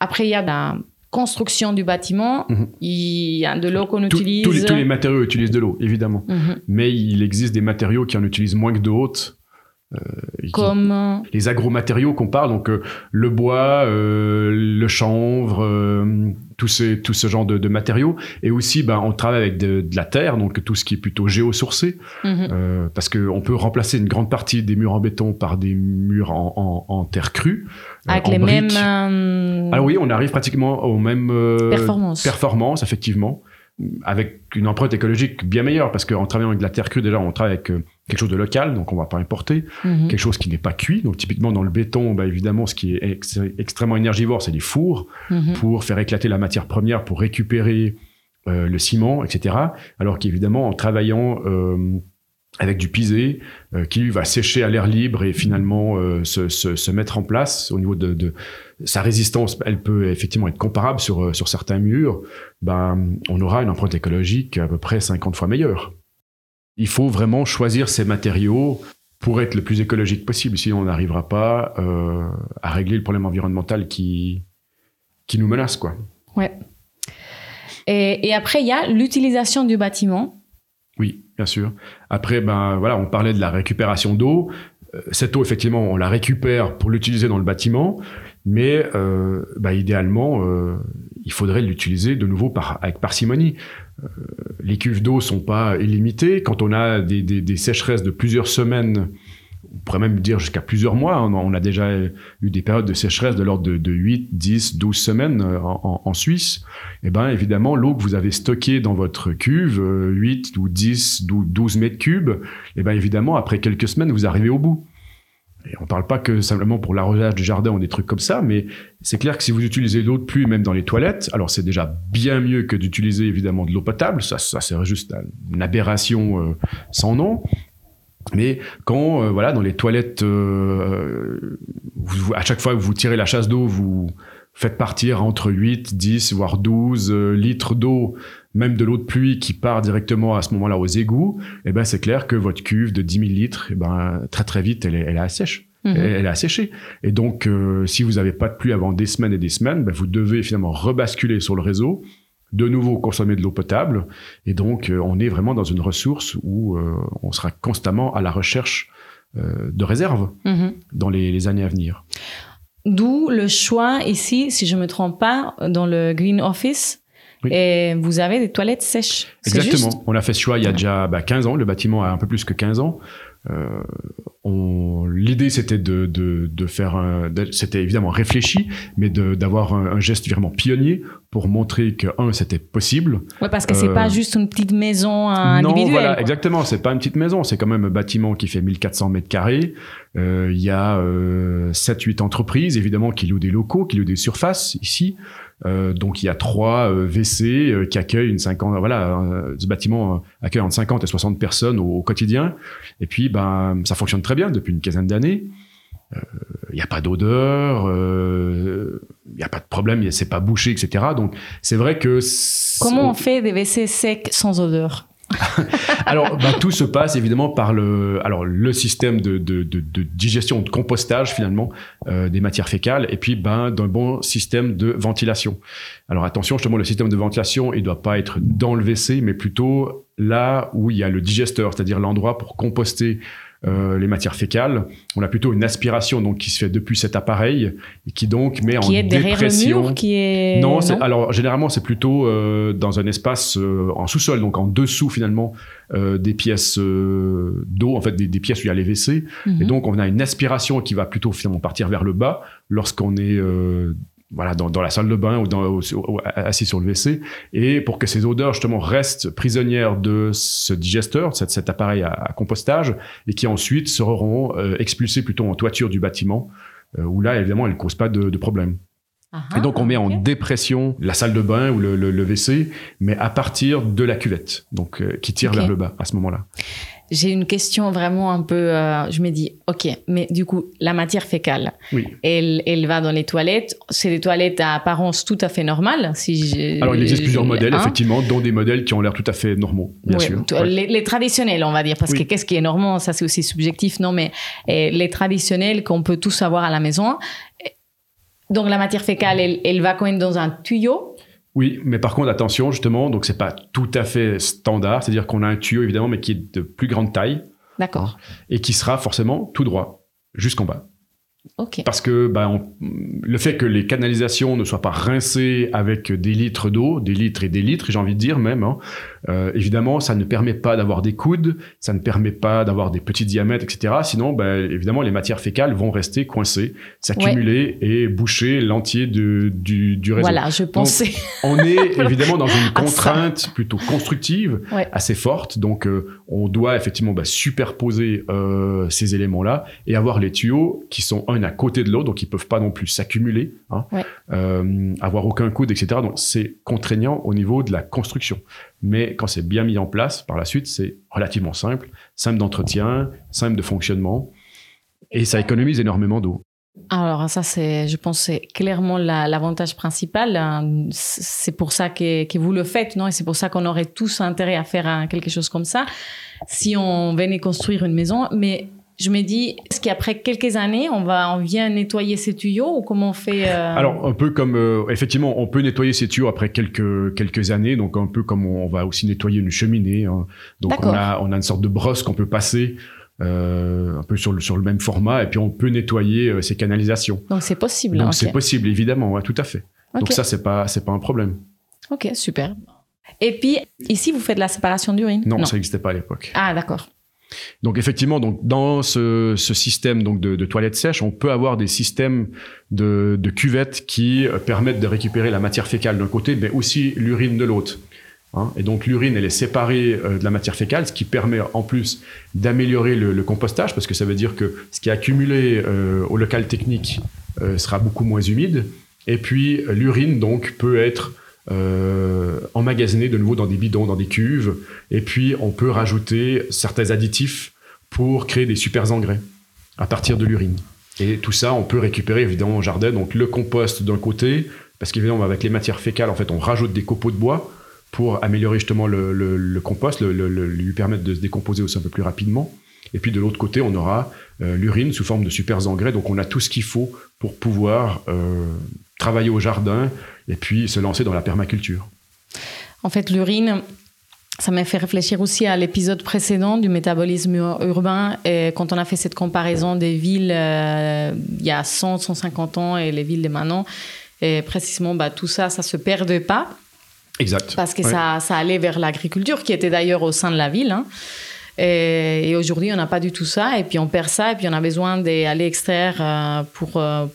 Après, il y a la construction du bâtiment, mhm. il y a de l'eau qu'on utilise. Tous les, tous les, matériaux utilisent de l'eau, évidemment. Mhm. Mais il existe des matériaux qui en utilisent moins que d'autres. Euh, Comme les agromatériaux qu'on parle, donc euh, le bois, euh, le chanvre, tout, ce genre de, matériaux. Et aussi, ben, on travaille avec de, la terre, donc tout ce qui est plutôt géosourcé, mhm. parce qu'on peut remplacer une grande partie des murs en béton par des murs en, en, terre crue. Avec les mêmes. Ah oui, on arrive pratiquement aux mêmes performances. performances, effectivement avec une empreinte écologique bien meilleure parce qu'en travaillant avec de la terre crue déjà on travaille avec quelque chose de local, donc on va pas importer, mhm. quelque chose qui n'est pas cuit. Donc typiquement dans le béton, bah, évidemment, ce qui est extrêmement énergivore, c'est les fours mhm. pour faire éclater la matière première, pour récupérer euh, le ciment, etc. Alors qu'évidemment, en travaillant euh, avec du pisé, euh, qui va sécher à l'air libre et finalement se, se, se, mettre en place au niveau de, de, sa résistance, elle peut effectivement être comparable sur, sur certains murs, ben, on aura une empreinte écologique à peu près 50 fois meilleure. Il faut vraiment choisir ces matériaux pour être le plus écologique possible, sinon on n'arrivera pas euh, à régler le problème environnemental qui, qui nous menace. Quoi. Ouais. Et, et après, il y a l'utilisation du bâtiment. Oui, bien sûr. Après, ben, voilà, on parlait de la récupération d'eau. Euh, cette eau, effectivement, on la récupère pour l'utiliser dans le bâtiment, mais euh, ben, idéalement, euh, il faudrait l'utiliser de nouveau par, avec parcimonie. Euh, les cuves d'eau sont pas illimitées. Quand on a des, des, des, sécheresses de plusieurs semaines, on pourrait même dire jusqu'à plusieurs mois, on, a déjà eu des périodes de sécheresse de l'ordre de, de, 8, 10, 12 semaines euh, en, en Suisse. Eh ben évidemment, l'eau que vous avez stockée dans votre cuve, 8 euh, ou 10, 12 mètres cubes, eh ben évidemment, après quelques semaines, vous arrivez au bout. Et on parle pas que simplement pour l'arrosage du jardin ou des trucs comme ça, mais c'est clair que si vous utilisez l'eau de pluie même dans les toilettes, alors c'est déjà bien mieux que d'utiliser évidemment de l'eau potable, ça, ça serait juste une aberration euh, sans nom. Mais quand, euh, voilà, dans les toilettes, euh, à chaque fois que vous tirez la chasse d'eau, vous, faites partir entre 8, 10, voire 12 euh, litres d'eau, même de l'eau de pluie qui part directement à ce moment-là aux égouts, eh ben c'est clair que votre cuve de 10 000 litres, eh ben, très très vite, elle est, elle est assèche. Mhm. Elle est asséchée. Et donc, euh, si vous n'avez pas de pluie avant des semaines et des semaines, ben, vous devez finalement rebasculer sur le réseau, de nouveau consommer de l'eau potable. Et donc, euh, on est vraiment dans une ressource où euh, on sera constamment à la recherche de réserves Mhm. dans les, les années à venir. D'où le choix ici, si je me trompe pas, dans le Green Office, Oui. et vous avez des toilettes sèches. C'est Exactement. juste On a fait ce choix il y a déjà bah, 15 ans. Le bâtiment a un peu plus que 15 ans. Euh, on- L'idée, c'était de, de, de faire un... C'était évidemment réfléchi, mais d'avoir un, un geste vraiment pionnier pour montrer que, un, c'était possible. Ouais, parce que c'est Euh, pas juste une petite maison euh, non, individuelle. voilà, quoi. exactement. C'est pas une petite maison. C'est quand même un bâtiment qui fait 1400 mètres carrés. Euh, Il y a euh, 7-8 entreprises, évidemment, qui louent des locaux, qui louent des surfaces ici. Euh, donc, il y a trois euh, WC euh, qui accueillent une 50... Voilà, euh, ce bâtiment euh, accueille entre 50 et 60 personnes au, quotidien. Et puis, ben, ça fonctionne très bien depuis une quinzaine d'années. Euh, Il n'y a pas d'odeur, euh, il n'y a pas de problème, c'est pas bouché, etc. Donc, c'est vrai que... Comment on fait des WC secs sans odeur? alors, bah, tout se passe évidemment par le, alors, le système de, de, de, de digestion, de compostage finalement euh, des matières fécales, et puis ben, d'un bon système de ventilation. Alors attention, justement, le système de ventilation, il doit pas être dans le WC, mais plutôt là où il y a le digesteur, c'est-à-dire l'endroit pour composter euh, les matières fécales. On a plutôt une aspiration donc qui se fait depuis cet appareil et qui donc met en est le dépression. mur qui est... Non, c'est- alors généralement c'est plutôt euh, dans un espace euh, en sous-sol, donc en dessous finalement euh, des pièces euh, d'eau, en fait des, des pièces où il y a les WC. Mhm. Et donc on a une aspiration qui va plutôt finalement partir vers le bas lorsqu'on est euh, voilà dans, dans la salle de bain ou dans, au- au- assis sur le WC. Et pour que ces odeurs justement restent prisonnières de ce digesteur, cet, cet appareil à, à compostage, et qui ensuite seront euh, expulsées plutôt en toiture du bâtiment. euh, où là, évidemment, elles ne causent pas de, de problème. Ah, Et donc, on met en dépression la salle de bain ou le, le- le WC, mais à partir de la cuvette, donc euh, qui tire Ok. vers le bas à ce moment-là. J'ai une question vraiment un peu... euh, je me dis, ok, mais du coup, la matière fécale, Oui. elle, elle va dans les toilettes. C'est des toilettes à apparence tout à fait normale. Si Alors, il existe plusieurs modèles, Hein effectivement, dont des modèles qui ont l'air tout à fait normaux, bien sûr. Ouais. Les, les traditionnels, on va dire, parce Oui. que qu'est-ce qui est normand, ça c'est aussi subjectif, non, mais eh, les traditionnels qu'on peut tous avoir à la maison. Eh, Donc la matière fécale, elle, elle va quand même dans un tuyau. Oui, mais par contre, attention, justement, donc c'est pas tout à fait standard, c'est-à-dire qu'on a un tuyau, évidemment, mais qui est de plus grande taille D'accord. et qui sera forcément tout droit jusqu'en bas. Parce que bah, on- le fait que les canalisations ne soient pas rincées avec des litres d'eau, des litres et des litres, j'ai envie de dire même, hein, euh, évidemment, ça ne permet pas d'avoir des coudes, ça ne permet pas d'avoir des petits diamètres, etc. Sinon, bah, évidemment, les matières fécales vont rester coincées, s'accumuler et boucher l'entier du, du réseau. Voilà, je pensais. On est évidemment dans une ça. contrainte plutôt constructive, Ouais. assez forte. Donc, euh, on doit effectivement bah, superposer euh, ces éléments-là et avoir les tuyaux qui sont un à côté de l'autre, donc ils peuvent pas non plus s'accumuler, hein, Ouais. avoir aucun coude, etc. Donc, c'est contraignant au niveau de la construction. Mais quand c'est bien mis en place, par la suite, c'est relativement simple, simple d'entretien, simple de fonctionnement, et ça économise énormément d'eau. Alors ça, c'est, je pense, c'est clairement la- l'avantage principal. hein. C'est pour ça que, que vous le faites, non? Et c'est pour ça qu'on aurait tous intérêt à faire hein, quelque chose comme ça si on venait construire une maison. Mais je me dis, est-ce qu'après quelques années, on va, on vient nettoyer ces tuyaux ou comment on fait euh, Alors un peu comme euh, effectivement, on peut nettoyer ces tuyaux après quelques quelques années, donc un peu comme on, on va aussi nettoyer une cheminée. hein. Donc on a on a une sorte de brosse qu'on peut passer euh, un peu sur le sur le même format, et puis on peut nettoyer ces canalisations. Donc c'est possible. Donc c'est possible évidemment, ouais, tout à fait. Donc ça c'est pas c'est pas un problème. Ok, super. Et puis ici, vous faites la séparation d'urine? Non, ça n'existait pas à l'époque. Ah, d'accord. Donc effectivement, donc dans ce, système donc de, de toilettes sèches, on peut avoir des systèmes de, cuvettes qui euh, permettent de récupérer la matière fécale d'un côté, mais aussi l'urine de l'autre. Hein. et donc l'urine, elle est séparée euh, de la matière fécale, ce qui permet en plus d'améliorer le, compostage, parce que ça veut dire que ce qui est accumulé euh, au local technique sera beaucoup moins humide. Et puis l'urine donc peut être euh, de nouveau dans des bidons, dans des cuves, et puis on peut rajouter certains additifs pour créer des super engrais à partir de l'urine. Et tout ça, on peut récupérer évidemment au jardin. Donc le compost d'un côté, parce qu'évidemment avec les matières fécales, en fait, on rajoute des copeaux de bois pour améliorer justement le, compost, lui permettre de se décomposer aussi un peu plus rapidement. Et puis de l'autre côté, on aura euh, l'urine sous forme de super engrais. Donc on a tout ce qu'il faut pour pouvoir euh, travailler au jardin et puis se lancer dans la permaculture. En fait, l'urine, ça m'a fait réfléchir aussi à l'épisode précédent du métabolisme urbain, et quand on a fait cette comparaison des villes euh, il y a 100, 150 ans et les villes de maintenant. Et précisément, bah, tout ça, ça se perdait pas. Exact. Parce que ça, ça allait vers l'agriculture, qui était d'ailleurs au sein de la ville. Hein. Et, aujourd'hui, on n'a pas du tout ça. Et puis, on perd ça. Et puis, on a besoin d'aller extraire euh, pour, euh,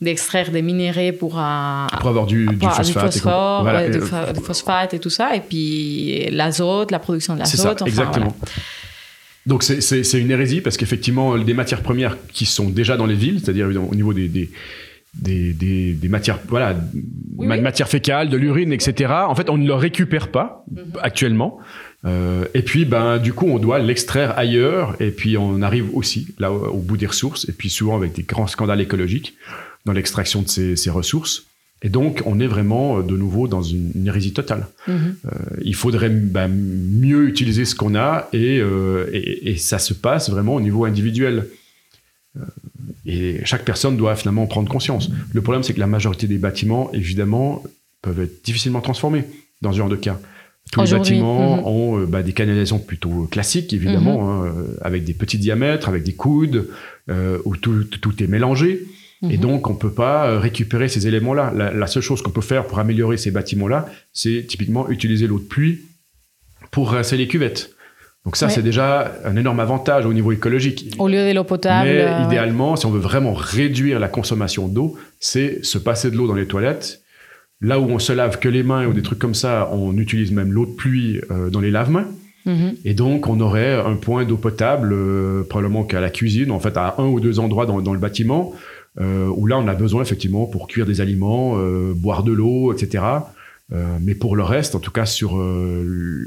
d'extraire des minéraux pour, euh, pour avoir du, du phosphate, et du phosphate et tout ça, et puis l'azote, la production de l'azote. Enfin, exactement. Donc c'est une hérésie parce qu'effectivement, des matières premières qui sont déjà dans les villes, c'est-à-dire au niveau des, des des, des, des, matières, voilà, matières fécales, de l'urine, etc. En fait, on ne le récupère pas mhm. actuellement. Euh, et puis, ben, du coup, on doit l'extraire ailleurs. Et puis, on arrive aussi là au bout des ressources. Et puis, souvent avec des grands scandales écologiques dans l'extraction de ces, ressources. Et donc, on est vraiment euh, de nouveau dans une, hérésie totale. Mm-hmm. Euh, il faudrait bah, mieux utiliser ce qu'on a euh, et, et, ça se passe vraiment au niveau individuel. et chaque personne doit finalement prendre conscience. Le problème, c'est que la majorité des bâtiments, évidemment, peuvent être difficilement transformés dans ce genre de cas. Tous les bâtiments mm-hmm. ont bah, des canalisations plutôt classiques, évidemment, mm-hmm. hein, avec des petits diamètres, avec des coudes, où tout, tout, est mélangé. Et mhm. donc, on ne peut pas euh, récupérer ces éléments-là. La, seule chose qu'on peut faire pour améliorer ces bâtiments-là, c'est typiquement utiliser l'eau de pluie pour rincer les cuvettes. Donc ça, c'est déjà un énorme avantage au niveau écologique. Au lieu de l'eau potable. Mais euh, idéalement, si on veut vraiment réduire la consommation d'eau, c'est se passer de l'eau dans les toilettes. Là où on se lave que les mains ou des trucs comme ça, on utilise même l'eau de pluie euh, dans les lave-mains. Mhm. Et donc, on aurait un point d'eau potable, probablement qu'à la cuisine, en fait, à un ou deux endroits dans le bâtiment, où là on a besoin effectivement pour cuire des aliments, euh, boire de l'eau, etc. Euh, mais pour le reste, en tout cas sur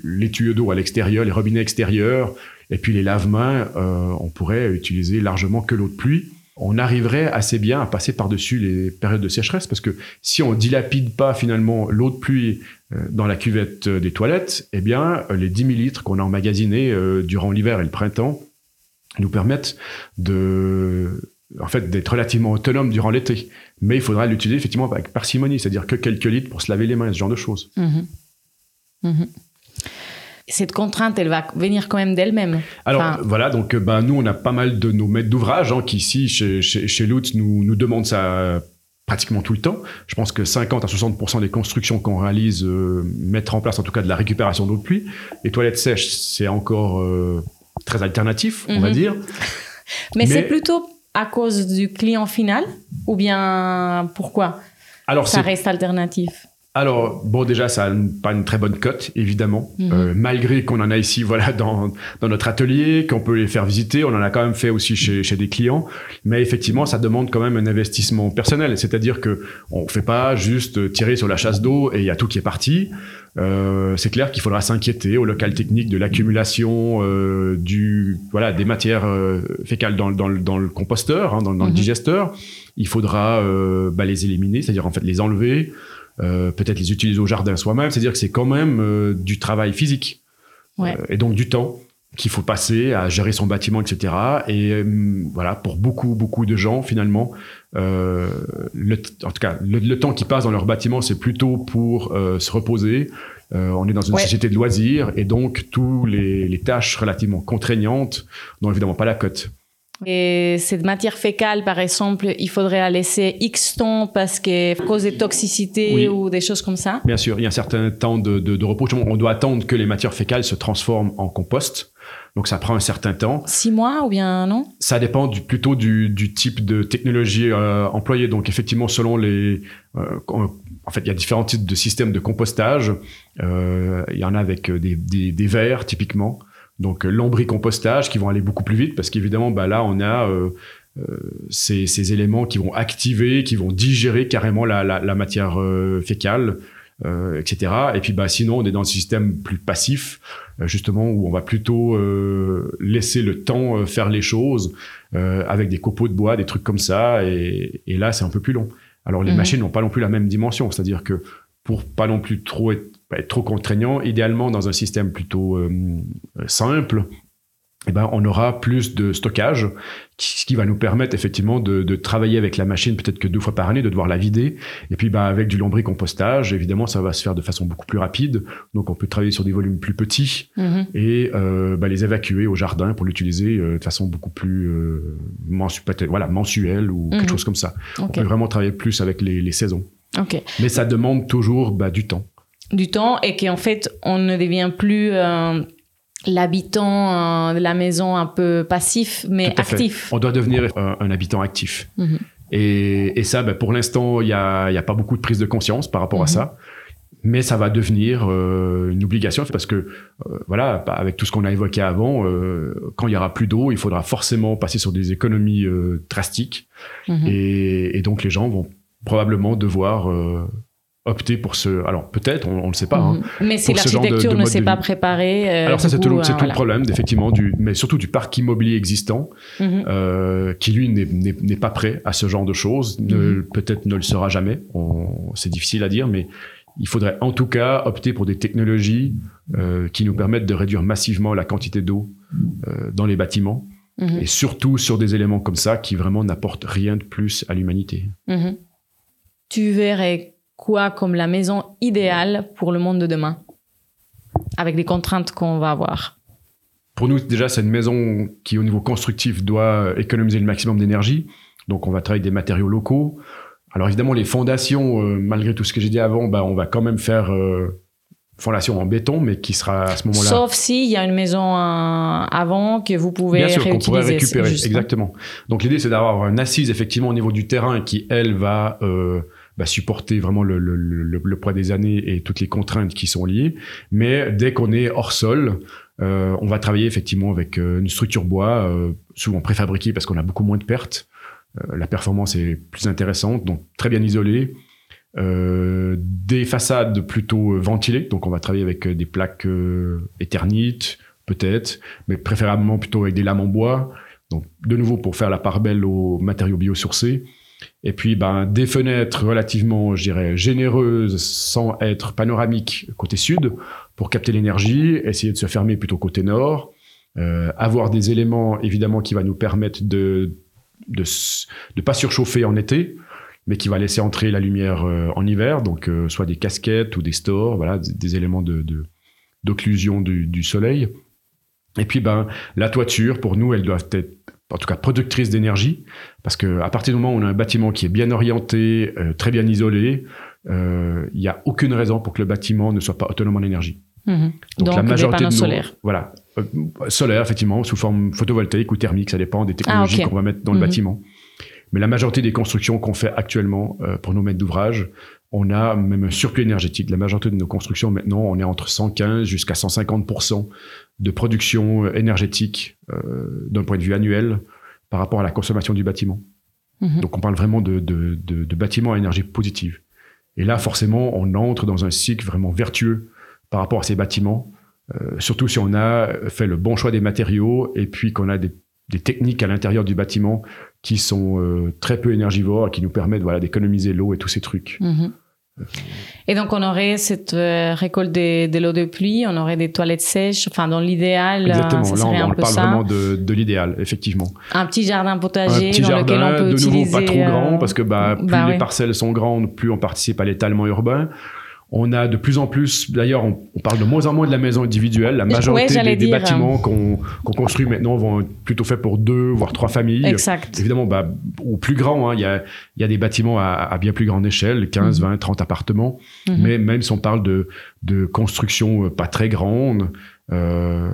les tuyaux d'eau à l'extérieur, les robinets extérieurs, et puis les lave-mains, on pourrait utiliser largement que l'eau de pluie. On arriverait assez bien à passer par-dessus les périodes de sécheresse parce que si on dilapide pas finalement l'eau de pluie dans la cuvette des toilettes, eh bien les 10 millilitres qu'on a emmagasinés durant l'hiver et le printemps nous permettent de en fait, d'être relativement autonome durant l'été. Mais il faudra l'utiliser effectivement avec parcimonie, c'est-à-dire que quelques litres pour se laver les mains, ce genre de choses. Mhm. Mhm. Cette contrainte, elle va venir quand même d'elle-même. Alors voilà, donc ben, nous, on a pas mal de nos maîtres d'ouvrage hein, qui ici, chez, chez, Lutz, nous, nous demandent ça pratiquement tout le temps. Je pense que 50 à 60% des constructions qu'on réalise euh, mettent en place en tout cas de la récupération d'eau de pluie. Les toilettes sèches, c'est encore euh, très alternatif, on va mhm. dire. Mais, Mais c'est plutôt à cause du client final ou bien pourquoi Alors, ça reste alternatif? Alors, bon, déjà, ça n'a pas une très bonne cote, évidemment. Mhm. Euh, malgré qu'on en a ici, voilà, dans, dans notre atelier, qu'on peut les faire visiter, on en a quand même fait aussi chez, chez des clients. Mais effectivement, ça demande quand même un investissement personnel. C'est-à-dire que on fait pas juste tirer sur la chasse d'eau et il y a tout qui est parti. Euh, c'est clair qu'il faudra s'inquiéter au local technique de l'accumulation euh, du voilà des matières euh, fécales dans, dans, dans, le composteur, hein, dans, dans le mhm. digesteur. Il faudra euh, bah, les éliminer, c'est-à-dire en fait les enlever, peut-être les utiliser au jardin soi-même. C'est-à-dire que c'est quand même du travail physique ouais. et donc du temps qu'il faut passer à gérer son bâtiment, etc. Et voilà, pour beaucoup, beaucoup de gens, finalement, euh, le, en tout cas, le, temps qui passe dans leur bâtiment, c'est plutôt pour euh, se reposer. Euh, on est dans une société de loisirs et donc tous les, les tâches relativement contraignantes n'ont évidemment pas la cote. Et cette matière fécale, par exemple, il faudrait la laisser X temps parce que cause de toxicité ou des choses comme ça Bien sûr, il y a un certain temps de, de, de repos. On doit attendre que les matières fécales se transforment en compost. Donc ça prend un certain temps. Six mois ou bien non Ça dépend du, plutôt du, du, type de technologie euh, employée. Donc effectivement, selon les... Euh, en fait, il y a différents types de systèmes de compostage. Euh, il y en a avec des, des, des verres, typiquement. Donc l'ombricompostage qui vont aller beaucoup plus vite parce qu'évidemment, bah, là, on a... Ces, ces, éléments qui vont activer, qui vont digérer carrément la, la, la matière fécale euh, etc. Et puis bah sinon on est dans un système plus passif, euh, justement où on va plutôt euh, laisser le temps euh, faire les choses euh, avec des copeaux de bois, des trucs comme ça. Et, et là c'est un peu plus long. Alors les Mhm. machines n'ont pas non plus la même dimension, c'est-à-dire que pour pas non plus trop être, être trop contraignant, idéalement dans un système plutôt euh, simple, eh ben, on aura plus de stockage, ce qui va nous permettre effectivement de, de travailler avec la machine peut-être que deux fois par année, de devoir la vider. Et puis ben, avec du lombricompostage, évidemment, ça va se faire de façon beaucoup plus rapide. Donc on peut travailler sur des volumes plus petits Mhm. et euh, ben, les évacuer au jardin pour l'utiliser euh, de façon beaucoup plus euh, mensu- voilà, mensuelle ou Mhm. quelque chose comme ça. On Ok. peut vraiment travailler plus avec les, les saisons. Mais ça demande toujours bah, du temps. Du temps et qu'en fait, on ne devient plus euh, l'habitant euh, de la maison un peu passif, mais fait. actif. On doit devenir un, un habitant actif. Mhm. Et, et ça, ben, pour l'instant, il n'y a, il y a pas beaucoup de prise de conscience par rapport à Mhm. ça. Mais ça va devenir euh, une obligation parce que, euh, voilà, bah, avec tout ce qu'on a évoqué avant, euh, quand il y aura plus d'eau, il faudra forcément passer sur des économies euh, drastiques. Mhm. Et, et donc, les gens vont probablement devoir euh, opter pour ce. Alors, peut-être, on ne le sait pas. hein. Mhm. Mais si l'architecture ne s'est pas préparée. euh, Alors ça, c'est tout, euh, tout le problème, effectivement, du, mais surtout du parc immobilier existant, Mhm. euh, qui lui n'est- pas prêt à ce genre de choses, Mhm. peut-être ne le sera jamais, c'est difficile à dire, mais il faudrait en tout cas opter pour des technologies euh, qui nous permettent de réduire massivement la quantité d'eau dans les bâtiments, Mhm. et surtout sur des éléments comme ça qui vraiment n'apportent rien de plus à l'humanité. Tu verrais quoi comme la maison idéale pour le monde de demain Avec les contraintes qu'on va avoir. Pour nous, déjà, c'est une maison qui, au niveau constructif, doit économiser le maximum d'énergie. Donc, on va travailler avec des matériaux locaux. Alors, évidemment, les fondations, euh, malgré tout ce que j'ai dit avant, bah, on va quand même faire euh, fondation en béton, mais qui sera à ce moment-là. Sauf s'il y a une maison euh, avant que vous pouvez Bien sûr, qu'on pourrait récupérer. Exactement. Donc, l'idée, c'est d'avoir une assise, effectivement, au niveau du terrain qui, elle, va euh, bah, supporter vraiment le, le, le, le poids des années et toutes les contraintes qui sont liées. Mais dès qu'on est hors sol, euh, on va travailler effectivement avec euh, une structure bois, euh, souvent préfabriquée parce qu'on a beaucoup moins de pertes. Euh, la performance est plus intéressante, donc très bien isolée. Euh, des façades plutôt euh, ventilées, donc on va travailler avec des plaques éternites, peut-être, mais préférablement plutôt avec des lames en bois. Donc, de nouveau, pour faire la part belle aux matériaux biosourcés. Et puis, ben, des fenêtres relativement, je dirais, généreuses, sans être panoramiques côté sud, pour capter l'énergie, essayer de se fermer plutôt côté nord. Euh, avoir des éléments, évidemment, qui va nous permettre de de de pas surchauffer en été, mais qui va laisser entrer la lumière euh, en hiver. Donc, euh, soit des casquettes ou des stores, voilà, des, éléments de de- d'occlusion du, du soleil. Et puis, ben, la toiture, pour nous, elle doit être, en tout cas, productrice d'énergie, parce que à partir du moment où on a un bâtiment qui est bien orienté, euh, très bien isolé, euh, il n'y a aucune raison pour que le bâtiment ne soit pas autonome en énergie. Mhm. Donc, Donc, la des majorité panneaux de nos, solaires. Voilà. Euh, solaire, effectivement, sous forme photovoltaïque ou thermique, ça dépend des technologies Ah, ok. qu'on va mettre dans le Mhm. bâtiment. Mais la majorité des constructions qu'on fait actuellement euh, pour nos maîtres d'ouvrage, on a même un surplus énergétique. La majorité de nos constructions maintenant, on est entre 115 jusqu'à 150% de production euh, énergétique euh, d'un point de vue annuel par rapport à la consommation du bâtiment. Mhm. Donc on parle vraiment de, de, de, de bâtiments à énergie positive. Et là, forcément, on entre dans un cycle vraiment vertueux par rapport à ces bâtiments, euh, surtout si on a fait le bon choix des matériaux et puis qu'on a des, des techniques à l'intérieur du bâtiment qui sont euh, très peu énergivores et qui nous permettent voilà, d'économiser l'eau et tous ces trucs. Mhm. Et donc, on aurait cette euh, récolte de, de l'eau de pluie, on aurait des toilettes sèches. Enfin, dans l'idéal, euh, Exactement, ça là on, un on peu parle ça. vraiment de, de l'idéal, effectivement. Un petit jardin potager un petit dans lequel jardin, on peut de utiliser. nouveau pas trop euh, grand parce que bah, plus bah les ouais. parcelles sont grandes, plus on participe à l'étalement urbain. On a de plus en plus, d'ailleurs, on, on parle de moins en moins de la maison individuelle. La majorité des, bâtiments qu'on construit maintenant vont être plutôt faits pour deux, voire trois familles. Exact. Évidemment, bah, au plus grand, hein, il y, y a des bâtiments à, à bien plus grande échelle, 15, 20, 30 appartements. Mhm. Mais même si on parle de, de construction euh, pas très grande, euh,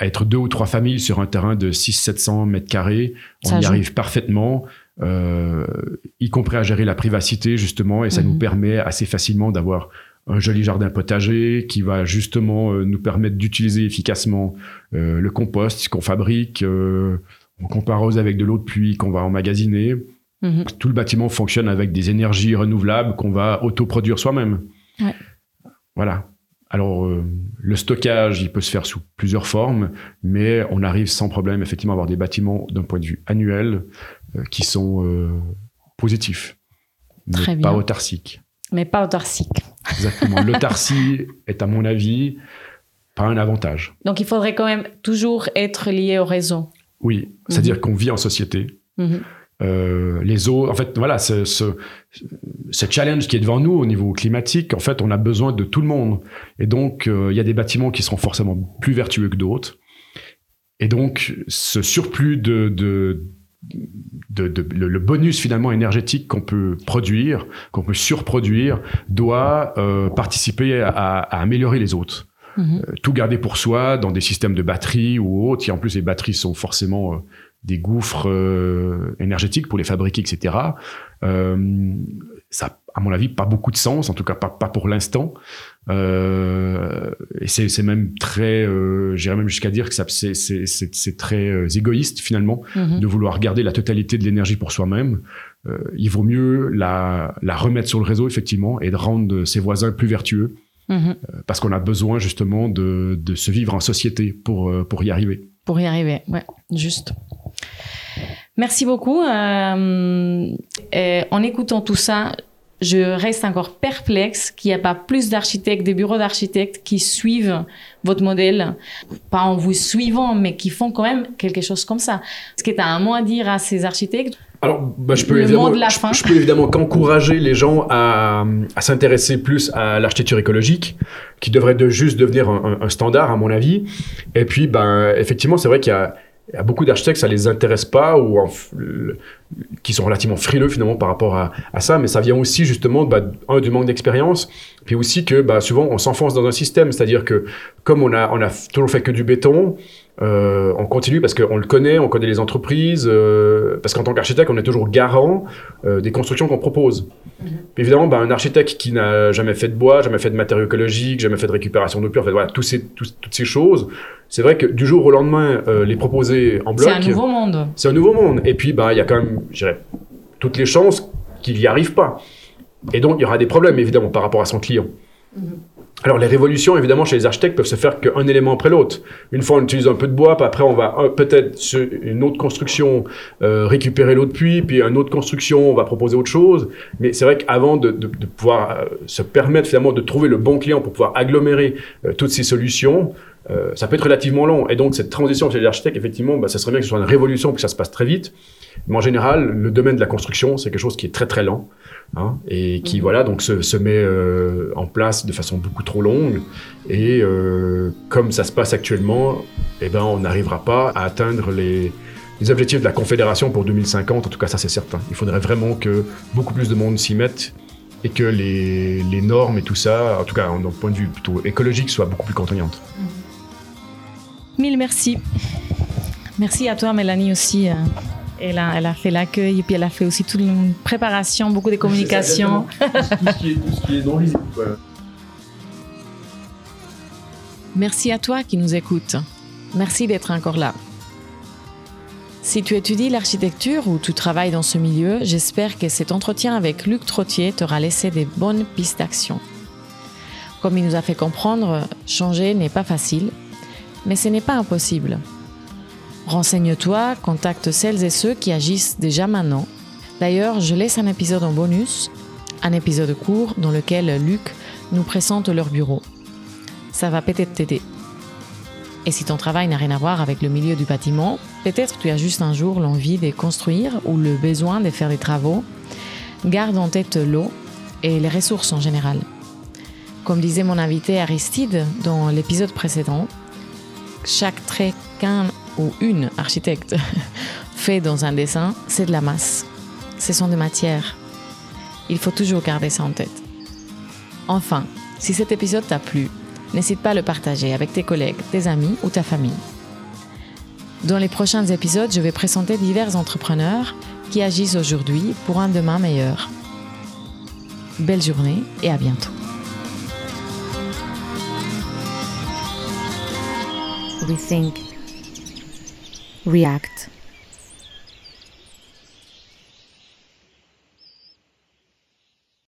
être deux ou trois familles sur un terrain de 600-700 mètres carrés, on Ça y joue. arrive parfaitement, y compris à gérer la privacité justement, et ça Mhm. nous permet assez facilement d'avoir un joli jardin potager qui va justement euh, nous permettre d'utiliser efficacement euh, le compost qu'on fabrique, euh, qu'on arrose avec de l'eau de pluie qu'on va emmagasiner. Mhm. Tout le bâtiment fonctionne avec des énergies renouvelables qu'on va autoproduire soi-même. Ouais. Voilà. Alors, euh, le stockage, il peut se faire sous plusieurs formes, mais on arrive sans problème, effectivement, à avoir des bâtiments d'un point de vue annuel euh, qui sont euh, positifs, mais Très pas bien. autarciques. Mais pas autarcique. Exactement. L'autarcie est, à mon avis, pas un avantage. Donc il faudrait quand même toujours être lié au réseau. Oui, c'est-à-dire qu'on vit en société. Mhm. Euh, les eaux, en fait, voilà, ce, ce, ce challenge qui est devant nous au niveau climatique, en fait, on a besoin de tout le monde. Et donc, euh, il y a des bâtiments qui seront forcément plus vertueux que d'autres. Et donc, ce surplus de, de, de, de- le, le bonus finalement énergétique qu'on peut produire, qu'on peut surproduire, doit euh, participer à, à améliorer les autres. Mhm. Euh, tout garder pour soi dans des systèmes de batteries ou autres. Et en plus, les batteries sont forcément euh, des gouffres énergétiques pour les fabriquer, etc. Ça, à mon avis, pas beaucoup de sens, en tout cas pas, pas pour l'instant. Euh, et c'est même très, euh, j'irais même jusqu'à dire que c'est- très euh, égoïste finalement Mhm. de vouloir garder la totalité de l'énergie pour soi-même. Euh, il vaut mieux la, la remettre sur le réseau effectivement et de rendre ses voisins plus vertueux Mhm. parce qu'on a besoin justement de, de se vivre en société pour, pour y arriver. Pour y arriver, ouais, juste. Merci beaucoup. En écoutant tout ça, je reste encore perplexe qu'il n'y a pas plus d'architectes, des bureaux d'architectes qui suivent votre modèle, pas en vous suivant, mais qui font quand même quelque chose comme ça. Est-ce que tu as un mot à dire à ces architectes? Alors, bah, je peux évidemment, je, je peux évidemment qu'encourager les gens à, à s'intéresser plus à l'architecture écologique, qui devrait de juste devenir un, un- un standard, à mon avis. Et puis, ben, effectivement, c'est vrai qu'il y a, beaucoup d'architectes, ça les intéresse pas ou en qui sont relativement frileux finalement par rapport à, à ça, mais ça vient aussi justement bah, un du manque d'expérience, puis aussi que bah, souvent on s'enfonce dans un système, c'est-à-dire que comme on a on a toujours fait que du béton, euh, on continue parce qu'on le connaît, on connaît les entreprises, euh, parce qu'en tant qu'architecte on est toujours garant euh, des constructions qu'on propose. Puis évidemment, bah, un architecte qui n'a jamais fait de bois, jamais fait de matériaux écologiques, jamais fait de récupération d'eau pure, en fait, voilà, tous ces, tous- toutes ces choses, c'est vrai que du jour au lendemain, les proposer en bloc, C'est un nouveau monde. c'est un nouveau monde. Et puis, bah, il y a quand même, je dirais, toutes les chances qu'il n'y arrive pas. Et donc, il y aura des problèmes, évidemment, par rapport à son client. Alors, les révolutions, évidemment, chez les architectes, peuvent se faire qu'un élément après l'autre. Une fois, on utilise un peu de bois, puis après, on va euh, peut-être une autre construction euh, récupérer l'eau de puits, puis une autre construction, on va proposer autre chose. Mais c'est vrai qu'avant de, de- de pouvoir euh, se permettre finalement de trouver le bon client pour pouvoir agglomérer euh, toutes ces solutions, euh, ça peut être relativement long. Et donc, cette transition chez les architectes, effectivement, bah, ça serait bien que ce soit une révolution, que ça se passe très vite. Mais en général, le domaine de la construction, c'est quelque chose qui est très très lent. hein, et qui, voilà, donc se, se met euh, en place de façon beaucoup trop longue. Et euh, comme ça se passe actuellement, eh ben, on n'arrivera pas à atteindre les, les objectifs de la Confédération pour 2050. En tout cas, ça, c'est certain. Il faudrait vraiment que beaucoup plus de monde s'y mette et que les, les normes et tout ça, en tout cas, d'un point de vue plutôt écologique, soient beaucoup plus contraignantes. Mille merci. Merci à toi, Mélanie, aussi. Elle a, elle a fait l'accueil et puis elle a fait aussi toute une préparation, beaucoup de communication. tout, ce qui est, tout ce qui est non visible. Merci à toi qui nous écoutes. Merci d'être encore là. Si tu étudies l'architecture ou tu travailles dans ce milieu, j'espère que cet entretien avec Luc Trottier t'aura laissé des bonnes pistes d'action. Comme il nous a fait comprendre, changer n'est pas facile, mais ce n'est pas impossible. Renseigne-toi, contacte celles et ceux qui agissent déjà maintenant. D'ailleurs, je laisse un épisode en bonus, un épisode court dans lequel Luc nous présente leur bureau ça va peut-être t'aider. Et si ton travail n'a rien à voir avec le milieu du bâtiment, peut-être tu as juste un jour l'envie de construire ou le besoin de faire des travaux, garde en tête l'eau et les ressources en général. Comme disait mon invité Aristide dans l'épisode précédent, chaque trait qu'un ou une architecte fait dans un dessin, c'est de la masse. Ce sont des matières. Il faut toujours garder ça en tête. Enfin, si cet épisode t'a plu, n'hésite pas à le partager avec tes collègues, tes amis ou ta famille. Dans les prochains épisodes, je vais présenter divers entrepreneurs qui agissent aujourd'hui pour un demain meilleur. Belle journée et à bientôt. Rethink. React.